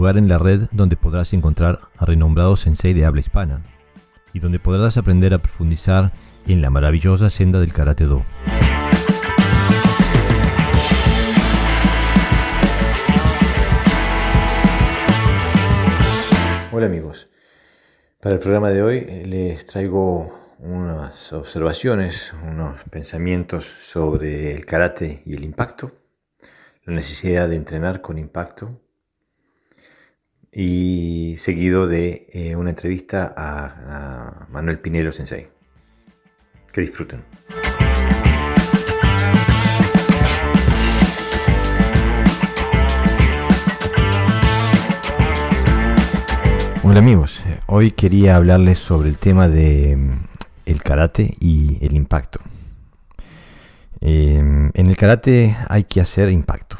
lugar en la red donde podrás encontrar a renombrados sensei de habla hispana y donde podrás aprender a profundizar en la maravillosa senda del Karate Do. Hola amigos, para el programa de hoy eh, les traigo unas observaciones, unos pensamientos sobre el karate y el impacto, la necesidad de entrenar con impacto y seguido de eh, una entrevista a, Manuel Pinero Sensei. Que disfruten. Hola amigos, hoy quería hablarles sobre el tema de mm, el karate y el impacto. Em, en el karate hay que hacer impacto,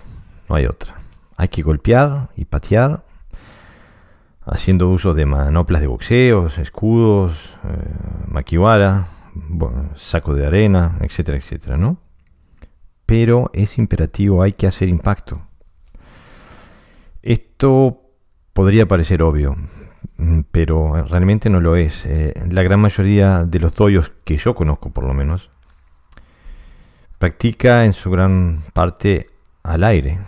no hay otra. Hay que golpear y patear haciendo uso de manoplas de boxeo, escudos, eh, saco de arena, etcétera, etcétera, ¿no? Pero es imperativo, hay que hacer impacto. Esto podría parecer obvio, pero realmente no lo es. Eh, la gran mayoría de los doyos que yo conozco, por lo menos, practica en su gran parte al aire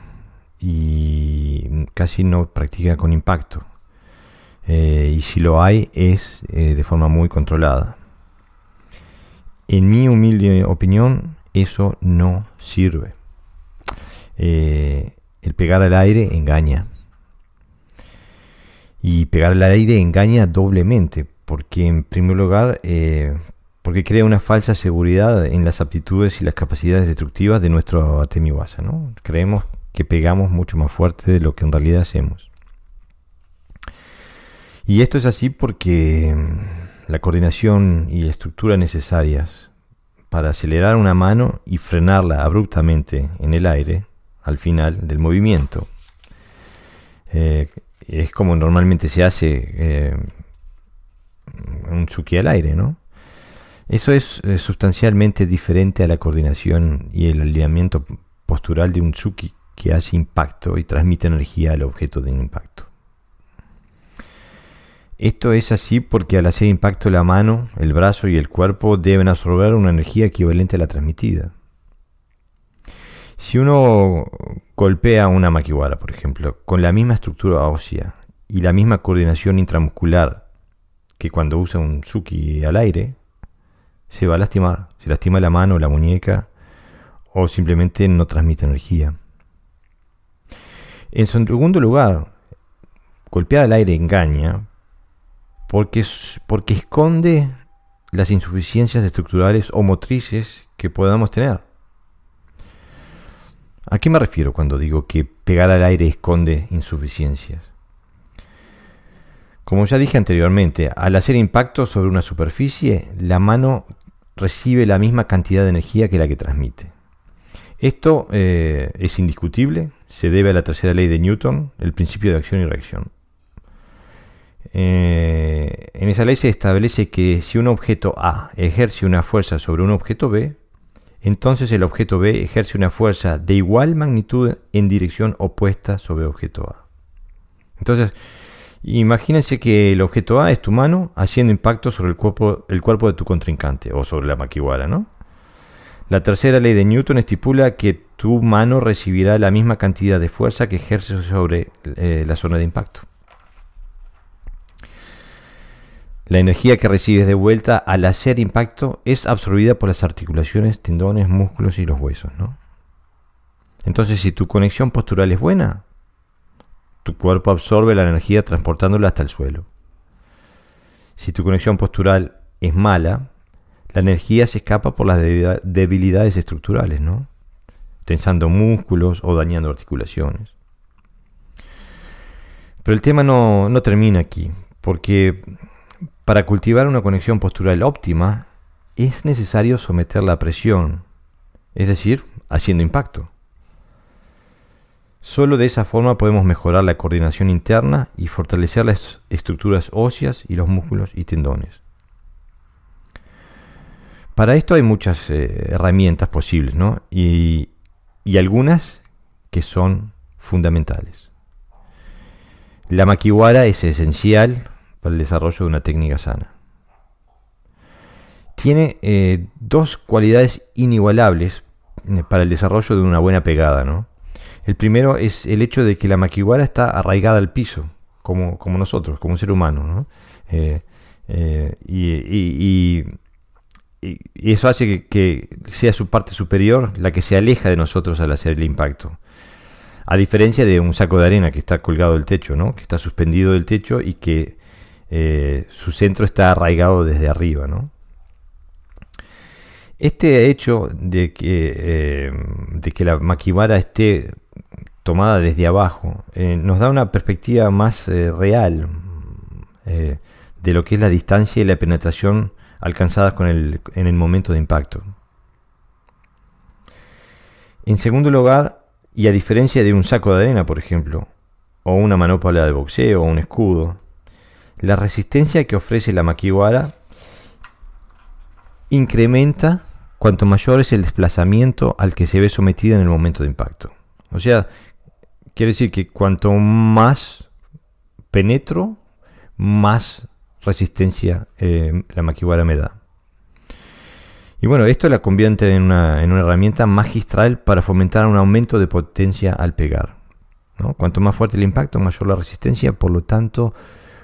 y casi no practica con impacto. Eh, y si lo hay es eh, de forma muy controlada. En mi humilde opinión, eso no sirve. Eh, el pegar al aire engaña. Y pegar al aire engaña doblemente, porque en primer lugar, porque crea una falsa seguridad en las aptitudes y las capacidades destructivas de nuestro Atemiwasa. ¿no? Creemos que pegamos mucho más fuerte de lo que en realidad hacemos. Y esto es así porque mm, la coordinación y la estructura necesarias para acelerar una mano y frenarla abruptamente en el aire al final del movimiento. Eh, es como normalmente se hace eh, un tsuki al aire, ¿no? Eso es eh, sustancialmente diferente a la coordinación y el alineamiento postural de un tsuki que hace impacto y transmite energía al objeto de impacto. Esto es así porque al hacer impacto la mano, el brazo y el cuerpo deben absorber una energía equivalente a la transmitida. Si uno golpea una maquiwara, por ejemplo, con la misma estructura ósea y la misma coordinación intramuscular que cuando usa un suki al aire, se va a lastimar. Se lastima la mano la muñeca o simplemente no transmite energía. En segundo lugar, golpear al aire engaña porque, porque esconde las insuficiencias estructurales o motrices que podamos tener. ¿A qué me refiero cuando digo que pegar al aire esconde insuficiencias? Como ya dije anteriormente, al hacer impacto sobre una superficie, la mano recibe la misma cantidad de energía que la que transmite. Esto eh, es indiscutible, se debe a la tercera ley de Newton, el principio de acción y reacción. Eh, en esa ley se establece que si un objeto A ejerce una fuerza sobre un objeto B, entonces el objeto B ejerce una fuerza de igual magnitud en dirección opuesta sobre el objeto A. Entonces, imagínense que el objeto A es tu mano haciendo impacto sobre el cuerpo, el cuerpo de tu contrincante o sobre la maquiwara, ¿no? La tercera ley de Newton estipula que tu mano recibirá la misma cantidad de fuerza que ejerce sobre eh, la zona de impacto. La energía que recibes de vuelta al hacer impacto es absorbida por las articulaciones, tendones, músculos y los huesos. ¿no? Entonces, si tu conexión postural es buena, tu cuerpo absorbe la energía transportándola hasta el suelo. Si tu conexión postural es mala, la energía se escapa por las debilidades estructurales, ¿no? tensando músculos o dañando articulaciones. Pero el tema no, no termina aquí, porque para cultivar una conexión postural óptima, es necesario someter la presión, es decir, haciendo impacto. Solo de esa forma podemos mejorar la coordinación interna y fortalecer las estructuras óseas y los músculos y tendones. Para esto hay muchas eh, herramientas posibles, ¿no? Y, y algunas que son fundamentales. la makiwara es esencial para el desarrollo de una técnica sana. Tiene eh, dos cualidades inigualables eh, para el desarrollo de una buena pegada. ¿no? El primero es el hecho de que la makiwara está arraigada al piso, como, como nosotros, como un ser humano. ¿no? Eh, y, eso hace que, sea su parte superior la que se aleja de nosotros al hacer el impacto. A diferencia de un saco de arena que está colgado del techo, ¿no? que está suspendido del techo y que eh, su centro está arraigado desde arriba. ¿no? Este hecho de que, eh, de que la maquibara esté tomada desde abajo eh, nos da una perspectiva más real de lo que es la distancia y la penetración alcanzadas con el, en el momento de impacto. En segundo lugar, y a diferencia de un saco de arena, por ejemplo, o una manopla de boxeo o un escudo, la resistencia que ofrece la maquiwara incrementa cuanto mayor es el desplazamiento al que se ve sometida en el momento de impacto. O sea, quiere decir que cuanto más penetro, más resistencia eh, la maquibara me da. Y bueno, esto la convierte en una, herramienta magistral para fomentar un aumento de potencia al pegar. Cuanto más fuerte el impacto, mayor la resistencia, por lo tanto,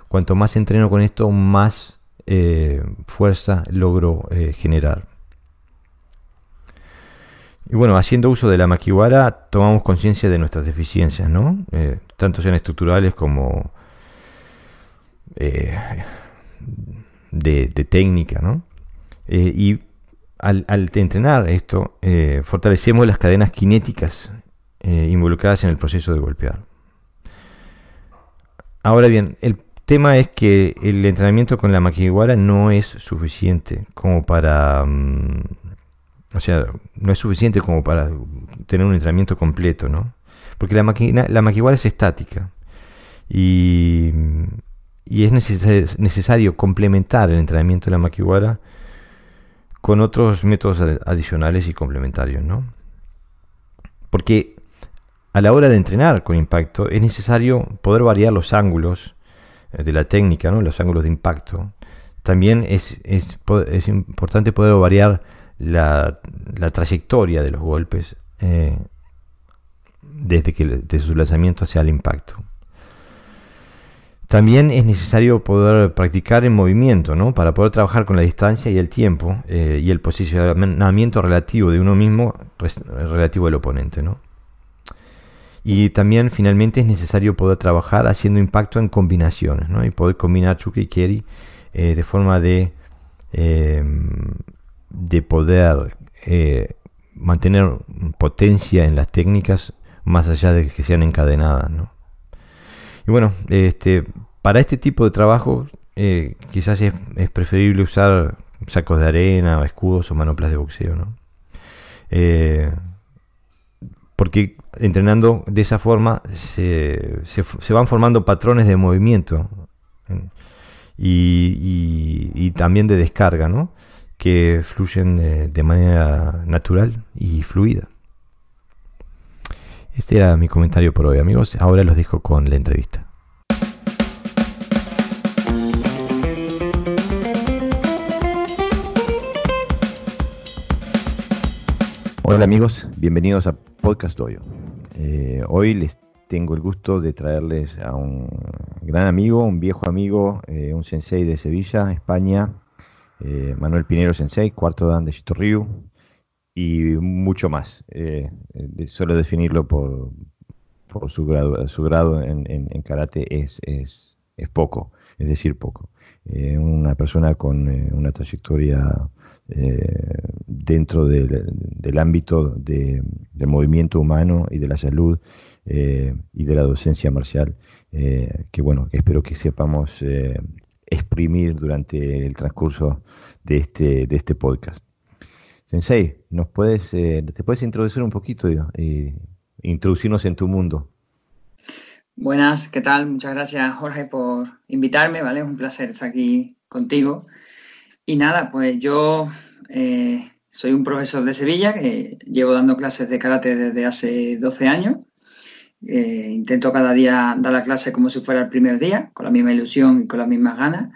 cuanto más entreno con esto, más eh, fuerza logro eh, generar. Y bueno, haciendo uso de la maquibara, tomamos conciencia de nuestras deficiencias, ¿no? tanto sean estructurales como de, técnica, ¿no? Eh, y al, entrenar esto, eh, fortalecemos las cadenas cinéticas eh, involucradas en el proceso de golpear. Ahora bien, el tema es que el entrenamiento con la maquiguara no es suficiente como para... Mm, o sea, no es suficiente como para tener un entrenamiento completo, ¿no? Porque la, máquina, la maquiguara es estática. Y y es necesario complementar el entrenamiento de la makiwara con otros métodos adicionales y complementarios, ¿no? Porque a la hora de entrenar con impacto es necesario poder variar los ángulos de la técnica, ¿no? los ángulos de impacto. También es, importante poder variar la, trayectoria de los golpes eh, desde, que, desde su lanzamiento hacia el impacto. También es necesario poder practicar en movimiento, ¿no? Para poder trabajar con la distancia y el tiempo eh, y el posicionamiento relativo de uno mismo relativo al oponente, ¿no? Y también finalmente es necesario poder trabajar haciendo impacto en combinaciones, ¿no? Y poder combinar Chuki y Keri eh, de forma de, em, de poder eh, mantener potencia en las técnicas más allá de que sean encadenadas, ¿no? Y bueno, este, para este tipo de trabajo eh, quizás es, preferible usar sacos de arena, escudos o manoplas de boxeo, ¿no? Porque entrenando de esa forma se, van formando patrones de movimiento y, también de descarga, ¿no? que fluyen eh, de manera natural y fluida. Este era mi comentario por hoy, amigos. Ahora los dejo con la entrevista. Hola amigos, bienvenidos a Podcast Doyo. Eh, hoy les tengo el gusto de traerles a un gran amigo, un viejo amigo, eh, un sensei de Sevilla, España, eh, Manuel Pinero Sensei, cuarto dan de Shitoryu, y mucho más. Solo definirlo por, su grado, en, karate es, poco, es decir, poco. Una persona con una trayectoria dentro del ámbito del movimiento humano y de la salud y de la docencia marcial, que bueno, espero que sepamos exprimir durante el transcurso de este, de este podcast. Sensei, ¿nos puedes, eh, ¿te puedes introducir un poquito y introducirnos en tu mundo? Buenas, ¿qué tal? Muchas gracias Jorge por invitarme, ¿vale? Es un placer estar aquí contigo. Y nada, pues yo eh, soy un profesor de Sevilla que llevo dando clases de karate desde hace 12 años intento cada día dar la clase como si fuera el primer día, con la misma ilusión y con las mismas ganas.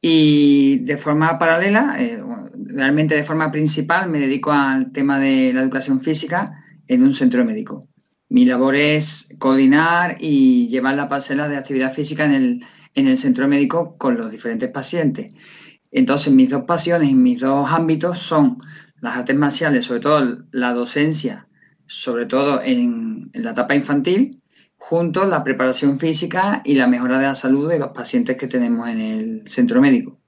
Y de forma paralela, eh, realmente de forma principal, me dedico al tema de la educación física en un centro médico. Mi labor es coordinar y llevar la parcela de actividad física en el, en el centro médico con los diferentes pacientes. Entonces, mis dos pasiones y mis dos ámbitos son las artes marciales, sobre todo la docencia, sobre todo en, la etapa infantil, junto la preparación física y la mejora de la salud de los pacientes que tenemos en el centro médico.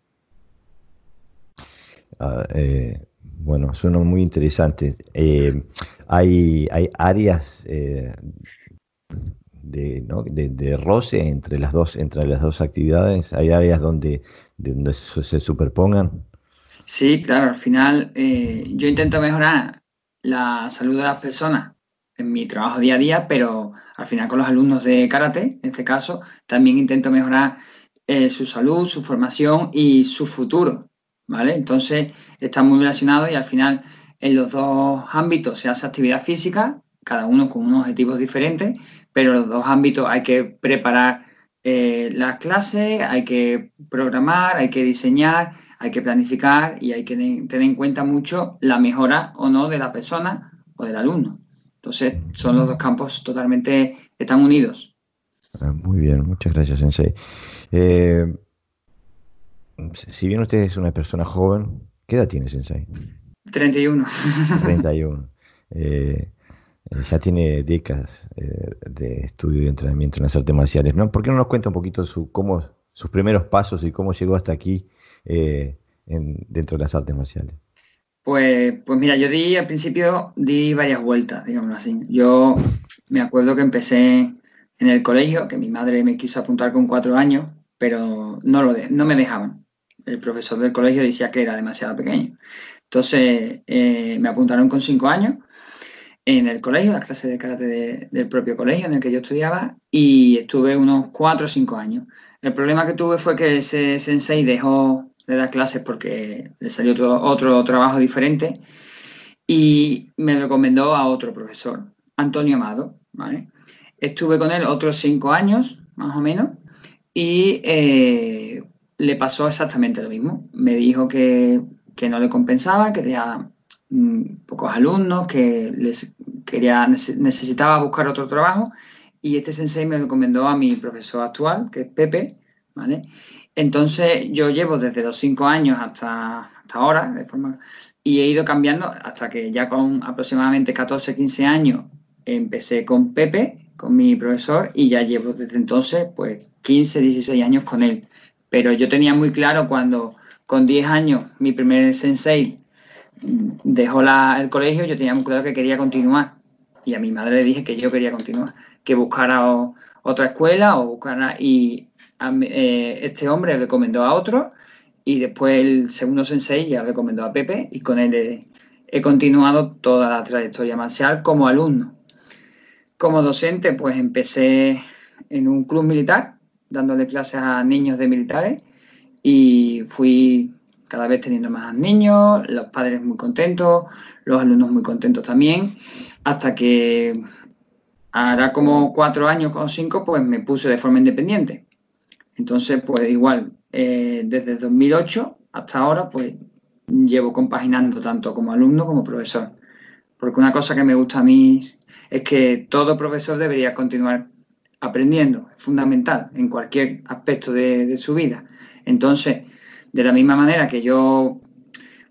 Ah, eh, bueno, suena muy interesante. Eh, hay, hay áreas eh, de, roce entre las dos, entre las dos actividades. Hay áreas donde, donde se superpongan. Sí, claro. Al final, yo intento mejorar la salud de las personas en mi trabajo día a día, pero al final con los alumnos de karate, en este caso, también intento mejorar eh, su salud, su formación y su futuro, ¿vale? Entonces, están muy relacionados y al final en los dos ámbitos se hace actividad física, cada uno con unos objetivos diferentes, pero en los dos ámbitos hay que preparar eh, las clases, hay que programar, hay que diseñar, hay que planificar y hay que tener en cuenta mucho la mejora o no de la persona o del alumno. Entonces, son los dos campos totalmente, están unidos. Ah, muy bien, muchas gracias, Sensei. Eh, si bien usted es una persona joven, ¿qué edad tiene, Sensei? 31. 31. Eh, eh, ya tiene décadas de estudio y entrenamiento en las artes marciales. ¿no? ¿Por qué no nos cuenta un poquito su, cómo, sus primeros pasos y cómo llegó hasta aquí dentro de las artes marciales? Pues, pues mira, yo di al principio, di varias vueltas, digamos así. Yo me acuerdo que empecé en el colegio, que mi madre me quiso apuntar con cuatro años, pero no, lo no me dejaban. El profesor del colegio decía que era demasiado pequeño. Entonces eh, me apuntaron con cinco años en el colegio, las clases de karate del propio colegio en el que yo estudiaba, y estuve unos cuatro o cinco años. El problema que tuve fue que ese sensei dejó de dar clases porque le salió otro, otro trabajo diferente y me recomendó a otro profesor, Antonio Amado. ¿vale? Estuve con él otros cinco años, más o menos, y eh, le pasó exactamente lo mismo. Me dijo que, que no le compensaba, que tenía pocos alumnos, que les quería, necesitaba buscar otro trabajo, y este sensei me recomendó a mi profesor actual, que es Pepe, ¿vale? Entonces yo llevo desde los cinco años hasta, hasta ahora, de forma, y he ido cambiando hasta que ya con aproximadamente 14, 15 años empecé con Pepe, con mi profesor, y ya llevo desde entonces pues 15, 16 años con él. Pero yo tenía muy claro cuando con 10 años mi primer sensei dejó la, el colegio, yo tenía muy claro que quería continuar. Y a mi madre le dije que yo quería continuar, que buscara otra escuela o buscara... Y eh, este hombre recomendó a otro y después el segundo sensei ya recomendó a Pepe y con él he, continuado toda la trayectoria marcial como alumno. Como docente, pues empecé en un club militar, dándole clases a niños de militares y fui cada vez teniendo más niños, los padres muy contentos, los alumnos muy contentos también, hasta que hará como cuatro años o cinco, pues me puse de forma independiente. Entonces, pues igual, eh, desde 2008 hasta ahora, pues llevo compaginando tanto como alumno como profesor. Porque una cosa que me gusta a mí es que todo profesor debería continuar aprendiendo, es fundamental en cualquier aspecto de su vida. Entonces, de la misma manera que yo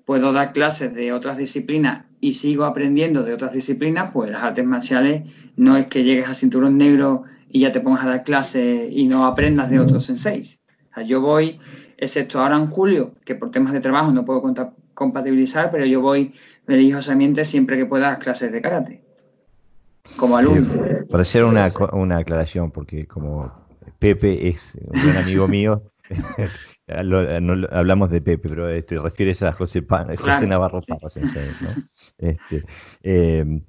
puedo dar clases de otras disciplinas y sigo aprendiendo de otras disciplinas, pues las artes marciales no es que llegues a cinturón negro y ya te pongas a dar clases y no aprendas de otros senseis. O sea, yo voy, excepto ahora en julio, que por temas de trabajo no puedo compatibilizar, pero yo voy religiosamente siempre que pueda a clases de karate, como alumno. Para hacer una, una aclaración, porque como Pepe es un buen amigo mío, hablamos de Pepe, pero te este, refieres a José, José Navarro Parra, ¿no? este, eh,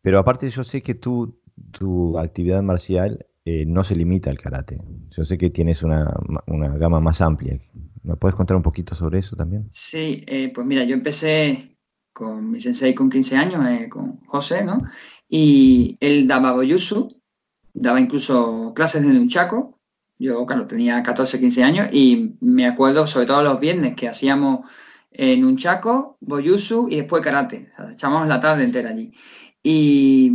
pero aparte yo sé que tú tu actividad marcial eh, no se limita al karate. Yo sé que tienes una, gama más amplia. ¿Me puedes contar un poquito sobre eso también? Sí, eh, pues mira, yo empecé con mi sensei con 15 años, eh, con José, ¿no? y él daba boyusu, daba incluso clases de nunchaku. Yo, claro, tenía 14, 15 años y me acuerdo sobre todo los viernes que hacíamos en un chaco, boyusu y después karate. O sea, echábamos la tarde entera allí. Y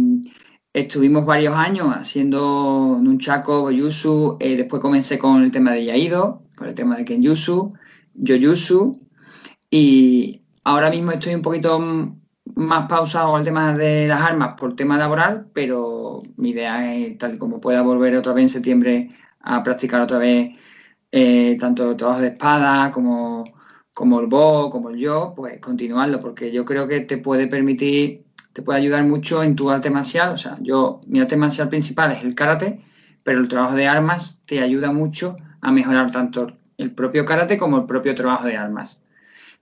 estuvimos varios años haciendo nunchaku, boyusu. Eh, después comencé con el tema de yaido, con el tema de kenjutsu, yoyusu. Y ahora mismo estoy un poquito más pausado el tema de las armas por tema laboral, pero mi idea es, tal como pueda volver otra vez en septiembre a practicar otra vez eh, tanto trabajo de espada como como el Bo, como el yo, pues continuarlo, porque yo creo que te puede permitir, te puede ayudar mucho en tu arte marcial. O sea, yo, mi arte marcial principal es el karate, pero el trabajo de armas te ayuda mucho a mejorar tanto el propio karate como el propio trabajo de armas.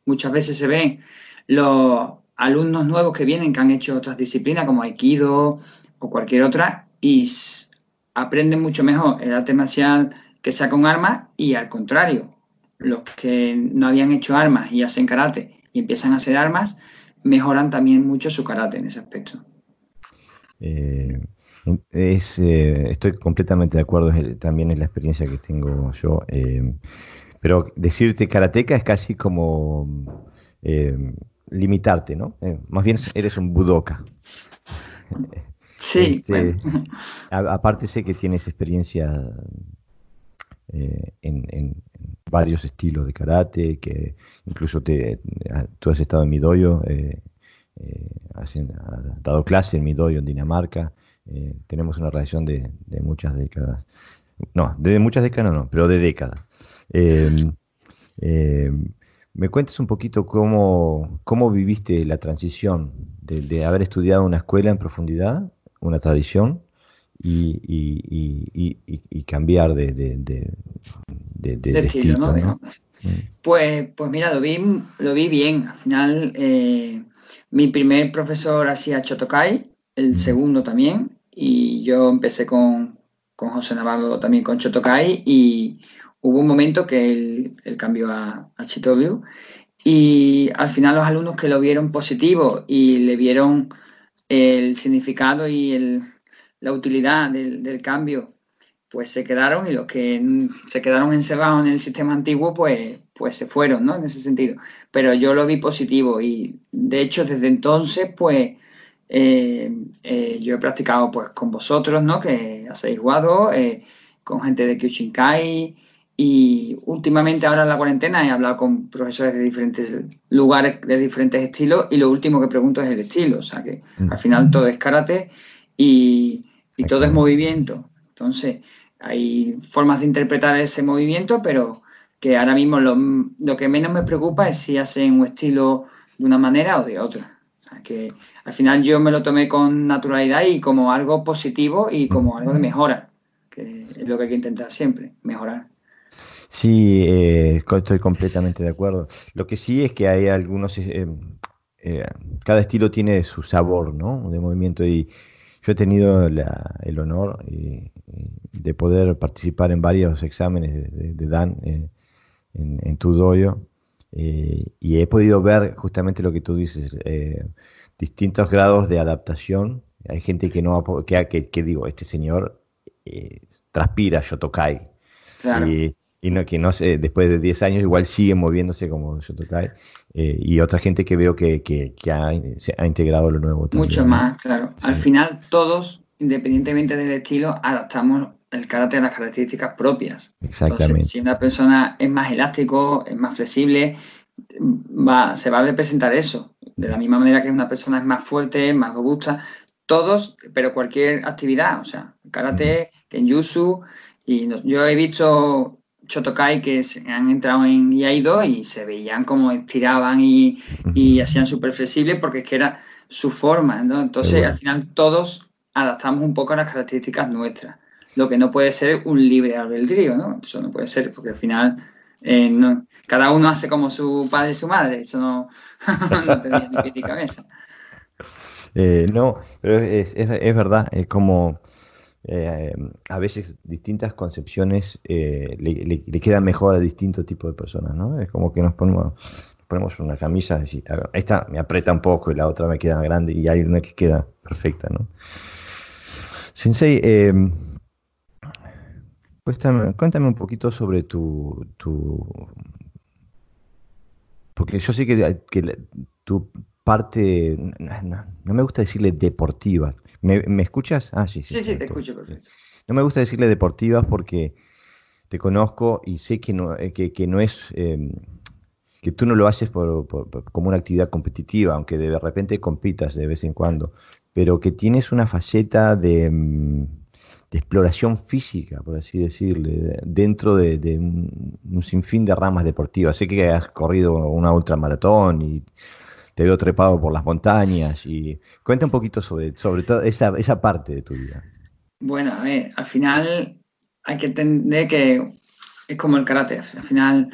Muchas veces se ven los alumnos nuevos que vienen, que han hecho otras disciplinas como Aikido o cualquier otra, y aprenden mucho mejor el arte marcial que sea con armas y al contrario, los que no habían hecho armas y hacen karate y empiezan a hacer armas, mejoran también mucho su karate en ese aspecto. Eh, es, eh, estoy completamente de acuerdo, también es la experiencia que tengo yo. Eh, pero decirte karateca es casi como limitarte, ¿no? más bien eres un budoka. Sí. Este, aparte sé que tienes experiencia en, varios estilos de karate, que incluso te, tú has estado en mi dojo, eh, eh, has, dado clase en mi dojo en Dinamarca, eh, tenemos una relación de, muchas décadas, no, de muchas décadas no, pero de décadas. Em, em, ¿Me cuentas un poquito cómo, cómo viviste la transición de, de haber estudiado una escuela en profundidad, una tradición, y, cambiar de, de, estilo, ¿no? Mm. Pues, pues mira, lo vi, lo vi bien. Al final, eh, mi primer profesor hacía Chotokai, el mm. segundo también, y yo empecé con, José Navarro también con Chotokai, y hubo un momento que él, cambió a, a y al final los alumnos que lo vieron positivo y le vieron el significado y el, la utilidad del, cambio, pues se quedaron y los que se quedaron encerrados en el sistema antiguo, pues, pues se fueron, ¿no? En ese sentido. Pero yo lo vi positivo y de hecho desde entonces, pues eh, eh, yo he practicado pues con vosotros, ¿no? Que hacéis guado, eh, con gente de Kyushinkai y últimamente ahora en la cuarentena he hablado con profesores de diferentes lugares, de diferentes estilos y lo último que pregunto es el estilo, o sea que al final todo es karate y y todo es movimiento. Entonces, hay formas de interpretar ese movimiento, pero que ahora mismo lo, que menos me preocupa es si hacen un estilo de una manera o de otra. que al final yo me lo tomé con naturalidad y como algo positivo y como algo de mejora, que es lo que hay que intentar siempre, mejorar. Sí, eh, estoy completamente de acuerdo. Lo que sí es que hay algunos, eh, eh, cada estilo tiene su sabor, ¿no? De movimiento y yo he tenido el honor de poder participar en varios exámenes de, Dan eh, en, tu doyo eh, y he podido ver justamente lo que tú dices, eh, distintos grados de adaptación. Hay gente que no que, que, digo, este señor transpira Shotokai. Claro. Y, y no, que no sé, después de 10 años igual sigue moviéndose como Shotokai. Eh, y otra gente que veo que, que, ha, se ha integrado lo nuevo también. Mucho más, claro. Al final todos, independientemente del estilo, adaptamos el karate a las características propias. Exactamente. si una persona es más elástico, es más flexible, va, se va a representar eso. De la misma manera que una persona es más fuerte, más robusta, todos, pero cualquier actividad, o sea, karate, kenjutsu, y yo he visto Chotokai que se han entrado en Iaido y se veían como estiraban y, y hacían súper flexibles porque es que era su forma, ¿no? Entonces, al final todos adaptamos un poco a las características nuestras. Lo que no puede ser un libre albedrío, ¿no? Eso no puede ser porque al final eh, cada uno hace como su padre y su madre. Eso no, no tenía ni crítica cabeza. Eh, no, pero es, es, es verdad, es como eh, a veces distintas concepciones eh, le, quedan mejor a distintos tipos de personas, ¿no? Es como que nos ponemos, ponemos una camisa, y, esta me aprieta un poco y la otra me queda grande y hay una que queda perfecta, ¿no? Sensei, eh, cuéntame, un poquito sobre tu, porque yo sé que, tu parte, no, me gusta decirle deportiva. ¿Me, escuchas? Ah, sí, sí. Sí, sí, te escucho perfecto. No me gusta decirle deportiva porque te conozco y sé que no, eh, que, no es, em, que tú no lo haces por, como una actividad competitiva, aunque de repente compitas de vez en cuando, pero que tienes una faceta de, em, exploración física, por así decirle, dentro de, un, sinfín de ramas deportivas. Sé que has corrido una ultramaratón y te veo trepado por las montañas y cuenta un poquito sobre, sobre todo esa, esa parte de tu vida. Bueno, a ver, al final hay que entender que es como el karate. Al final,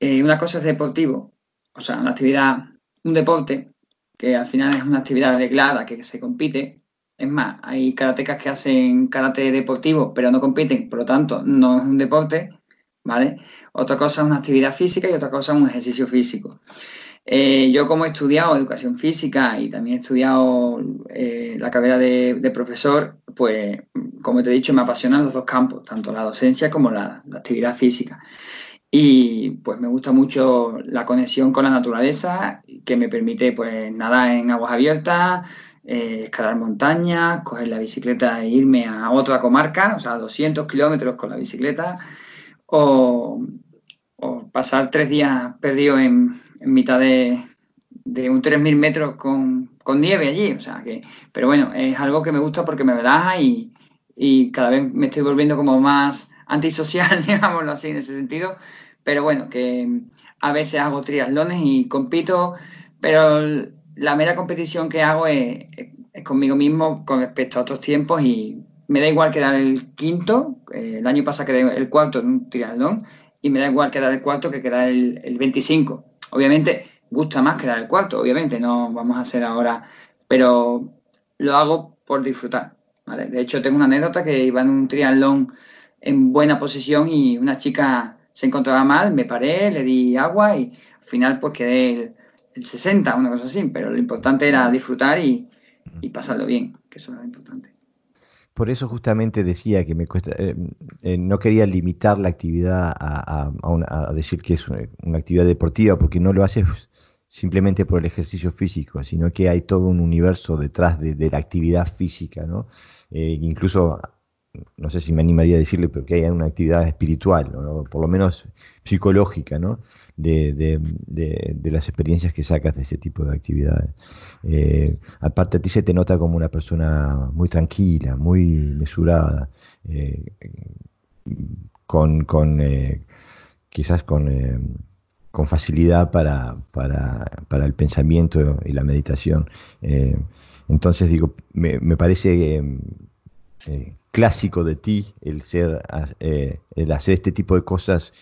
eh, una cosa es deportivo, o sea, una actividad, un deporte, que al final es una actividad reglada, que se compite. Es más, hay karatecas que hacen karate deportivo, pero no compiten, por lo tanto, no es un deporte, ¿vale? Otra cosa es una actividad física y otra cosa es un ejercicio físico. Eh, yo como he estudiado educación física y también he estudiado eh, la carrera de, profesor, pues como te he dicho, me apasionan los dos campos, tanto la docencia como la, actividad física. Y pues me gusta mucho la conexión con la naturaleza, que me permite pues nadar en aguas abiertas, eh, escalar montañas, coger la bicicleta e irme a otra comarca, o sea, 200 kilómetros con la bicicleta, o, pasar tres días perdido en, en mitad de, un 3.000 metros con, nieve allí. O sea que, pero bueno, es algo que me gusta porque me relaja y, cada vez me estoy volviendo como más antisocial, digámoslo así, en ese sentido. Pero bueno, que a veces hago triatlones y compito, pero la mera competición que hago es, conmigo mismo con respecto a otros tiempos y me da igual quedar el quinto, eh, el año pasado quedé el cuarto en un triatlón y me da igual quedar el cuarto que quedar el, el 25. Obviamente gusta más quedar el cuarto, obviamente, no vamos a hacer ahora, pero lo hago por disfrutar. ¿vale? De hecho, tengo una anécdota que iba en un triatlón en buena posición y una chica se encontraba mal, me paré, le di agua y al final pues quedé el, 60, una cosa así, pero lo importante era disfrutar y, y pasarlo bien, que eso era lo importante. Por eso justamente decía que me cuesta, eh, eh, no quería limitar la actividad a, decir que es una, actividad deportiva, porque no lo haces simplemente por el ejercicio físico, sino que hay todo un universo detrás de, la actividad física, ¿no? Eh, incluso, no sé si me animaría a decirle, pero que hay una actividad espiritual, por lo menos psicológica, ¿no? de, las experiencias que sacas de ese tipo de actividades. Eh, aparte, a ti se te nota como una persona muy tranquila, muy mesurada, eh, con, con eh, quizás con, con facilidad para, para, el pensamiento y la meditación. entonces, digo, me, me parece clásico de ti el ser, el hacer este tipo de cosas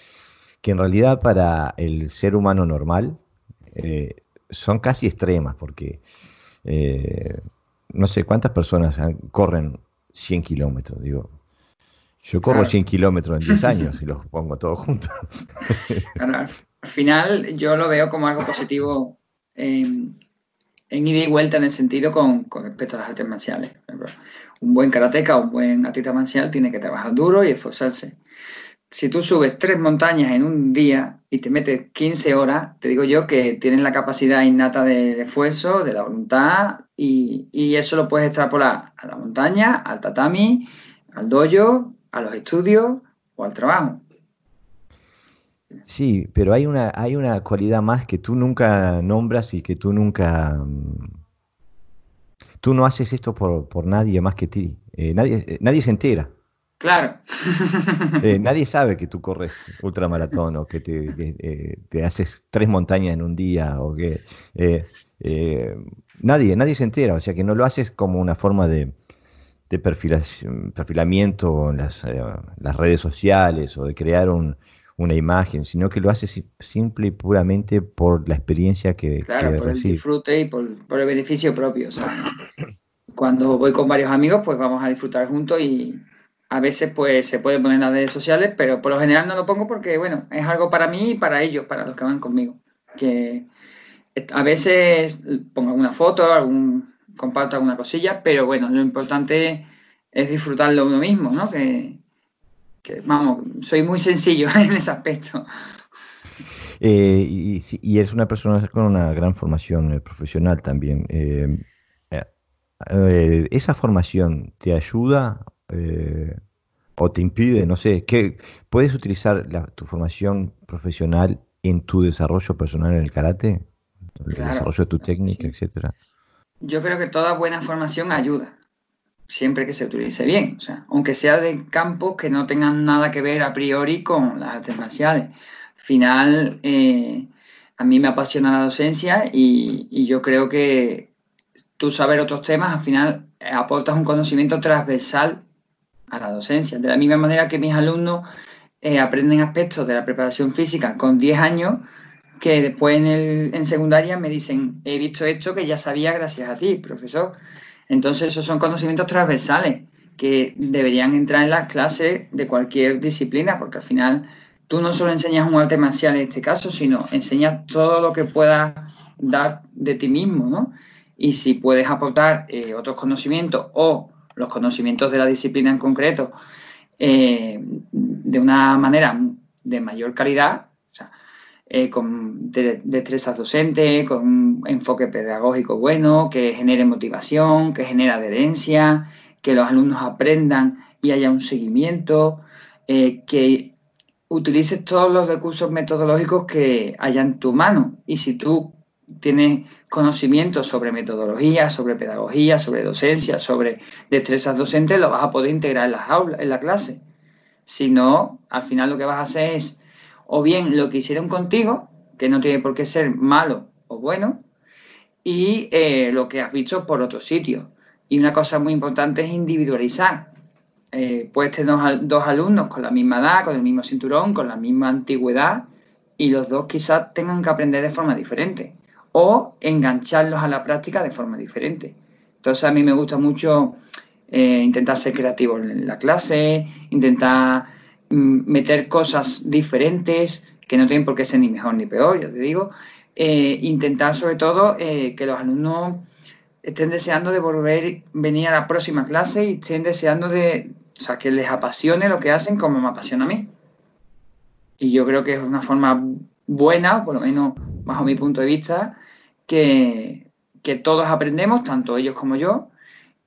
que en realidad para el ser humano normal eh, son casi extremas, porque eh, no sé cuántas personas corren 100 kilómetros, digo. Yo corro 100 kilómetros en 10 años y los pongo todos juntos. al final yo lo veo como algo positivo en, ida y vuelta en el sentido con, con respecto a las artes marciales. Un buen karateca un buen atleta marcial tiene que trabajar duro y esforzarse si tú subes tres montañas en un día y te metes 15 horas, te digo yo que tienes la capacidad innata del esfuerzo, de la voluntad, y, eso lo puedes extrapolar a la montaña, al tatami, al dojo, a los estudios o al trabajo. Sí, pero hay una, hay una cualidad más que tú nunca nombras y que tú nunca... Mm, tú no haces esto por, nadie más que ti. Eh, nadie, eh, nadie se entera. Claro. Eh, nadie sabe que tú corres ultramaratón o que eh, te, haces tres montañas en un día o que eh, nadie, nadie se entera, o sea que no lo haces como una forma de, de perfilamiento en las, redes sociales o de crear una imagen, sino que lo haces simple y puramente por la experiencia que Claro, por el disfrute y por, por, el beneficio propio. Cuando voy con varios amigos, pues vamos a disfrutar juntos y a veces pues se puede poner en las redes sociales, pero por lo general no lo pongo porque, bueno, es algo para mí y para ellos, para los que van conmigo. que a veces pongo alguna foto, algún, comparto alguna cosilla, pero bueno, lo importante es disfrutarlo uno mismo, ¿no? Que, vamos, soy muy sencillo en ese aspecto. Eh, y, es una persona con una gran formación eh, profesional también. Eh, ¿Esa formación te ayuda o te impide, no sé, puedes utilizar tu formación profesional en tu desarrollo personal en el karate? el desarrollo de tu técnica, etcétera. Yo creo que toda buena formación ayuda, siempre que se utilice bien, o sea, aunque sea de campos que no tengan nada que ver a priori con las artes marciales. Al final, eh, a mí me apasiona la docencia y, yo creo que tú saber otros temas, al final aportas un conocimiento transversal a la docencia. De la misma manera que mis alumnos eh, aprenden aspectos de la preparación física con 10 años, que después en, el, en secundaria me dicen, he visto esto que ya sabía gracias a ti, profesor. Entonces, esos son conocimientos transversales que deberían entrar en las clases de cualquier disciplina, porque al final tú no solo enseñas un arte marcial en este caso, sino enseñas todo lo que puedas dar de ti mismo, ¿no? Y si puedes aportar eh, otros conocimientos o los conocimientos de la disciplina en concreto eh, de una manera de mayor calidad, eh, con destrezas docentes, con un enfoque pedagógico bueno, que genere motivación, que genere adherencia, que los alumnos aprendan y haya un seguimiento, eh, que utilices todos los recursos metodológicos que haya en tu mano. Y si tú tienes conocimiento sobre metodología, sobre pedagogía, sobre docencia, sobre destrezas docentes, lo vas a poder integrar en las aulas, en la clase. Si no, al final lo que vas a hacer es o bien lo que hicieron contigo, que no tiene por qué ser malo o bueno, y eh, lo que has visto por otro sitio. Y una cosa muy importante es individualizar. Eh, puedes tener dos, alumnos con la misma edad, con el mismo cinturón, con la misma antigüedad, y los dos quizás tengan que aprender de forma diferente o engancharlos a la práctica de forma diferente. Entonces a mí me gusta mucho eh, intentar ser creativo en la clase, intentar meter cosas diferentes que no tienen por qué ser ni mejor ni peor, ya te digo. Eh, intentar sobre todo eh, que los alumnos estén deseando de volver, venir a la próxima clase y estén deseando de, o sea, que les apasione lo que hacen como me apasiona a mí. Y yo creo que es una forma buena, por lo menos bajo mi punto de vista, que, que todos aprendemos, tanto ellos como yo,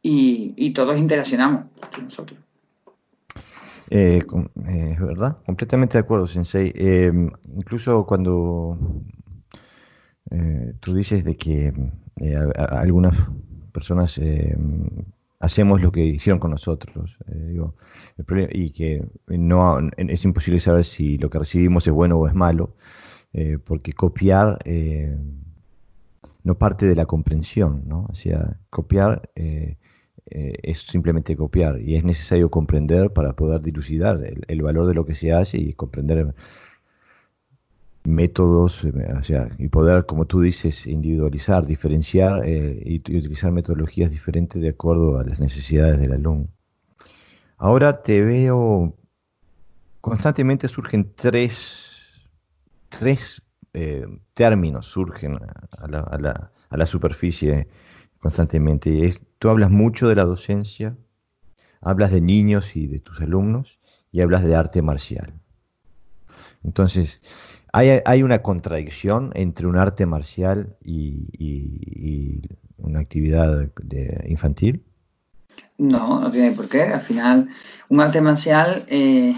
y, y todos interaccionamos nosotros. Eh, eh, es verdad, completamente de acuerdo, Sensei. Eh, incluso cuando tú dices de que algunas personas hacemos lo que hicieron con nosotros, y que no es imposible saber si lo que recibimos es bueno o es malo, porque copiar no parte de la comprensión, ¿no? Sea, copiar eh, es simplemente copiar y es necesario comprender para poder dilucidar el, valor de lo que se hace y comprender métodos, eh, o sea, y poder, como tú dices, individualizar, diferenciar eh, y, utilizar metodologías diferentes de acuerdo a las necesidades del alumno. Ahora te veo, constantemente surgen tres, tres términos, surgen a la, a la, a la superficie constantemente. Es, tú hablas mucho de la docencia, hablas de niños y de tus alumnos y hablas de arte marcial. Entonces, ¿hay, una contradicción entre un arte marcial y, una actividad infantil? No, no tiene por qué. Al final, un arte marcial eh,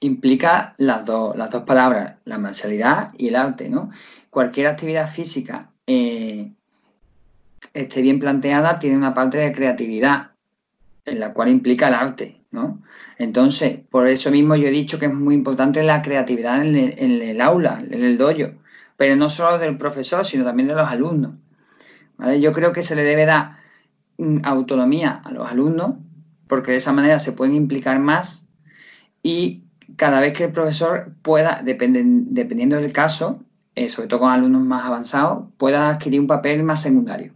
implica las, las dos palabras, la marcialidad y el arte, ¿no? Cualquier actividad física eh, esté bien planteada, tiene una parte de creatividad, en la cual implica el arte, ¿no? Entonces, por eso mismo yo he dicho que es muy importante la creatividad en el, aula, en el dojo, pero no solo del profesor, sino también de los alumnos. Yo creo que se le debe dar mm, autonomía a los alumnos, porque de esa manera se pueden implicar más y cada vez que el profesor pueda, dependiendo del caso, eh, sobre todo con alumnos más avanzados, pueda adquirir un papel más secundario.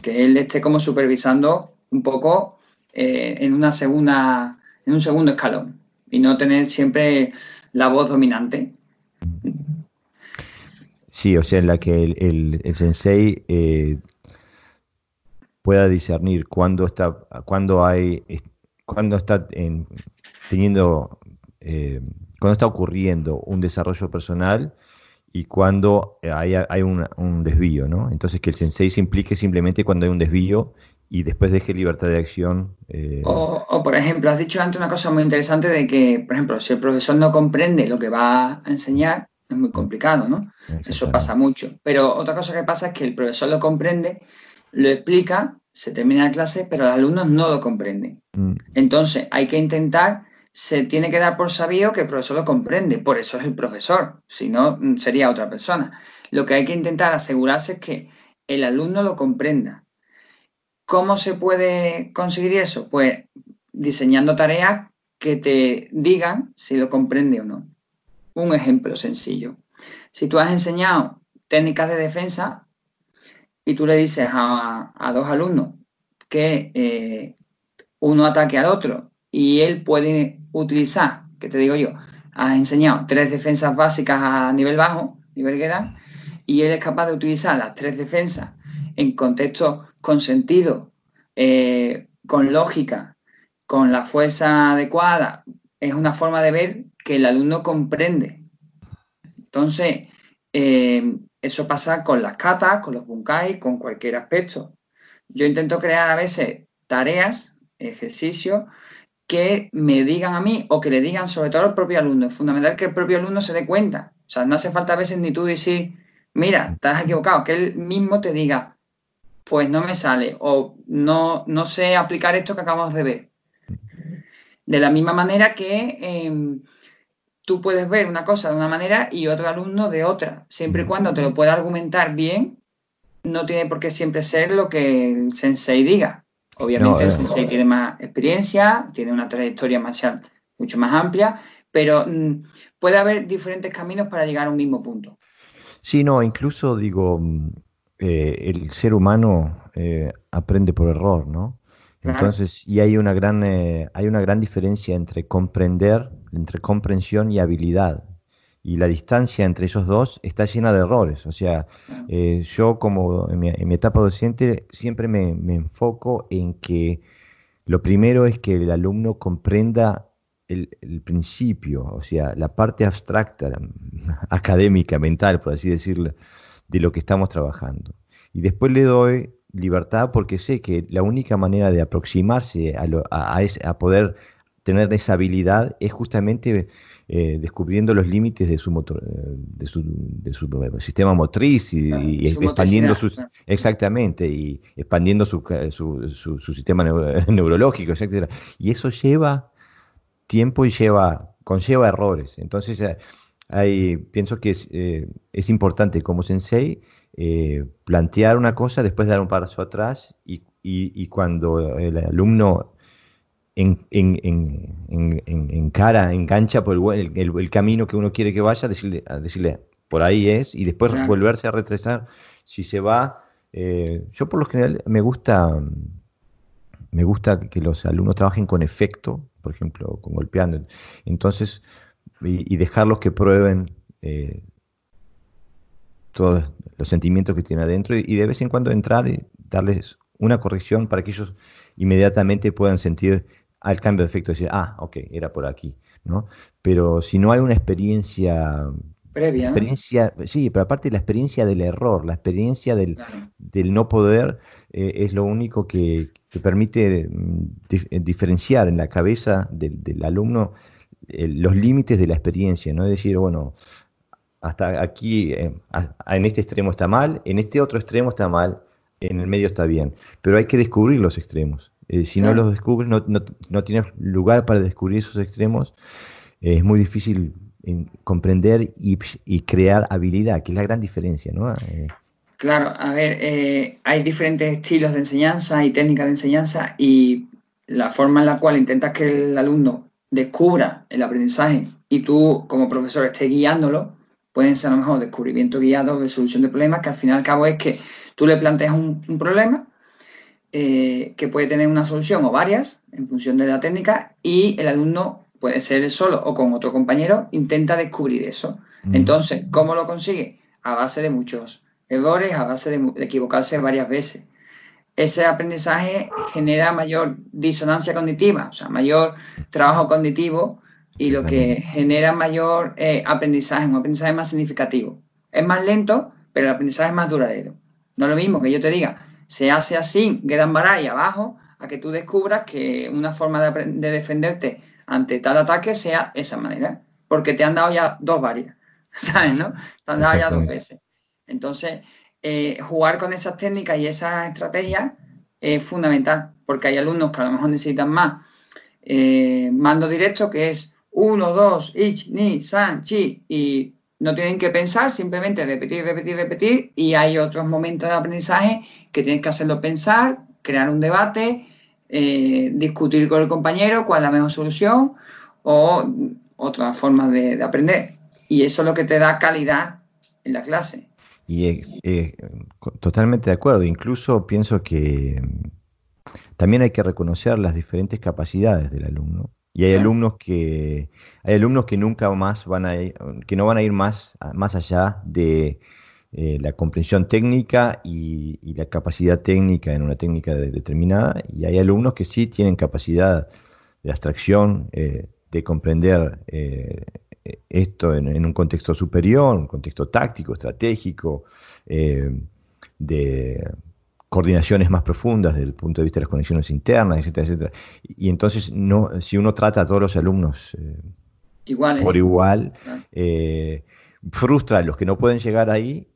Que él esté como supervisando un poco eh, en una segunda, en un segundo escalón y no tener siempre la voz dominante. Sí, o sea, en la que el, sensei eh, pueda discernir cuándo está, cuando hay, cuando está teniendo, eh, cuando está ocurriendo un desarrollo personal y cuando hay, hay un, desvío, ¿no? Entonces que el sensei se implique simplemente cuando hay un desvío y después deje libertad de acción. Eh, o, por ejemplo, has dicho antes una cosa muy interesante de que, por ejemplo, si el profesor no comprende lo que va a enseñar, es muy complicado, ¿no? Eso pasa mucho. Pero otra cosa que pasa es que el profesor lo comprende, lo explica, se termina la clase, pero los alumnos no lo comprenden. Mm. Entonces, hay que intentar se tiene que dar por sabido que el profesor lo comprende, por eso es el profesor, si no mm, sería otra persona. Lo que hay que intentar asegurarse es que el alumno lo comprenda. ¿Cómo se puede conseguir eso? Pues diseñando tareas que te digan si lo comprende o no. Un ejemplo sencillo. Si tú has enseñado técnicas de defensa y tú le dices a, dos alumnos que eh, uno ataque al otro y él puede utilizar, que te digo yo, has enseñado tres defensas básicas a nivel bajo, nivel queda, y él es capaz de utilizar las tres defensas en contexto con sentido, eh, con lógica, con la fuerza adecuada, es una forma de ver que el alumno comprende. Entonces, eh, eso pasa con las katas, con los bunkai, con cualquier aspecto. Yo intento crear a veces tareas, ejercicios, que me digan a mí o que le digan sobre todo al propio alumno. Es fundamental que el propio alumno se dé cuenta. O sea, no hace falta a veces ni tú decir, mira, estás equivocado, que él mismo te diga, pues no me sale o no, no sé aplicar esto que acabamos de ver. De la misma manera que em, tú puedes ver una cosa de una manera y otro alumno de otra, siempre y cuando te lo pueda argumentar bien, no tiene por qué siempre ser lo que el sensei diga. Obviamente el eh, sensei tiene más experiencia, tiene una trayectoria marcial mucho más amplia, pero mm, puede haber diferentes caminos para llegar a un mismo punto. Sí, no, incluso digo, mm, eh, el ser humano eh, aprende por error, ¿no? Entonces, y hay una gran, hay una gran diferencia entre comprender, entre comprensión y habilidad y la distancia entre esos dos está llena de errores. O sea, eh, yo como en mi, etapa docente siempre me, enfoco en que lo primero es que el alumno comprenda el, principio, o sea, la parte abstracta, académica, mental, por así decirlo, de lo que estamos trabajando. Y después le doy libertad porque sé que la única manera de aproximarse a, a, a poder tener esa habilidad es justamente eh, descubriendo los límites de su, motor, eh, de su, de su eh, sistema motriz y, expandiendo sus exactamente y expandiendo su, su, su sistema neurológico, etcétera. Y eso lleva tiempo y lleva conlleva errores. Entonces hay, pienso que es, es importante como sensei plantear una cosa, después dar un paso atrás y, y cuando el alumno en, en, en, cara, engancha por el, el, camino que uno quiere que vaya, decirle, decirle por ahí es, y después volverse a retrasar si se va. Eh, yo por lo general me gusta, me gusta que los alumnos trabajen con efecto, por ejemplo, con golpeando. Entonces, y, dejarlos que prueben eh, todos los sentimientos que tienen adentro y, y de vez en cuando entrar y darles una corrección para que ellos inmediatamente puedan sentir al cambio de efecto, decir, ah, ok, era por aquí, ¿no? Pero si no hay una experiencia previa, experiencia, sí, pero aparte la experiencia del error, la experiencia del, del no poder, eh, es lo único que, permite mm, eh, diferenciar en la cabeza del, alumno los límites de la experiencia, ¿no? Es decir, bueno, hasta aquí, eh, en este extremo está mal, en este otro extremo está mal, en el medio está bien, pero hay que descubrir los extremos. Eh, si no los descubres, no, no, tienes lugar para descubrir esos extremos, eh, es muy difícil comprender y, crear habilidad, que es la gran diferencia, ¿no? Eh, claro, a ver, hay diferentes estilos de enseñanza y técnicas de enseñanza y la forma en la cual intentas que el alumno descubra el aprendizaje y tú como profesor estés guiándolo, pueden ser a lo mejor descubrimiento guiado de solución de problemas, que al fin y al cabo es que tú le planteas un, un problema eh, que puede tener una solución o varias en función de la técnica y el alumno puede ser solo o con otro compañero, intenta descubrir eso. Mm. Entonces, ¿cómo lo consigue? a base de muchos errores, a base de, equivocarse varias veces. Ese aprendizaje genera mayor disonancia cognitiva, o sea, mayor trabajo cognitivo y lo que genera mayor eh, aprendizaje, un aprendizaje más significativo. Es más lento, pero el aprendizaje es más duradero. No es lo mismo que yo te diga, se hace así, quedan y abajo, a que tú descubras que una forma de, de, defenderte ante tal ataque sea esa manera, porque te han dado ya dos varias, ¿sabes? ¿no? Te han dado ya dos veces. Entonces, eh, jugar con esas técnicas y esas estrategias es fundamental, porque hay alumnos que a lo mejor necesitan más eh, mando directo, que es 1, 2, ich, ni, san, chi, y no tienen que pensar, simplemente repetir, repetir, repetir, y hay otros momentos de aprendizaje que tienes que hacerlo pensar, crear un debate, eh, discutir con el compañero cuál es la mejor solución o otra forma de, aprender. Y eso es lo que te da calidad en la clase. Y totalmente de acuerdo. Incluso pienso que también hay que reconocer las diferentes capacidades del alumno. Y hay alumnos que hay alumnos que nunca más van a ir, que no van a ir más, más allá de eh, la comprensión técnica y, la capacidad técnica en una técnica determinada. Y hay alumnos que sí tienen capacidad de abstracción, eh, de comprender eh, esto en, un contexto superior, un contexto táctico, estratégico, de coordinaciones más profundas desde el punto de vista de las conexiones internas, etcétera, etcétera. Y entonces, no, si uno trata a todos los alumnos por igual, frustra a los que no pueden llegar ahí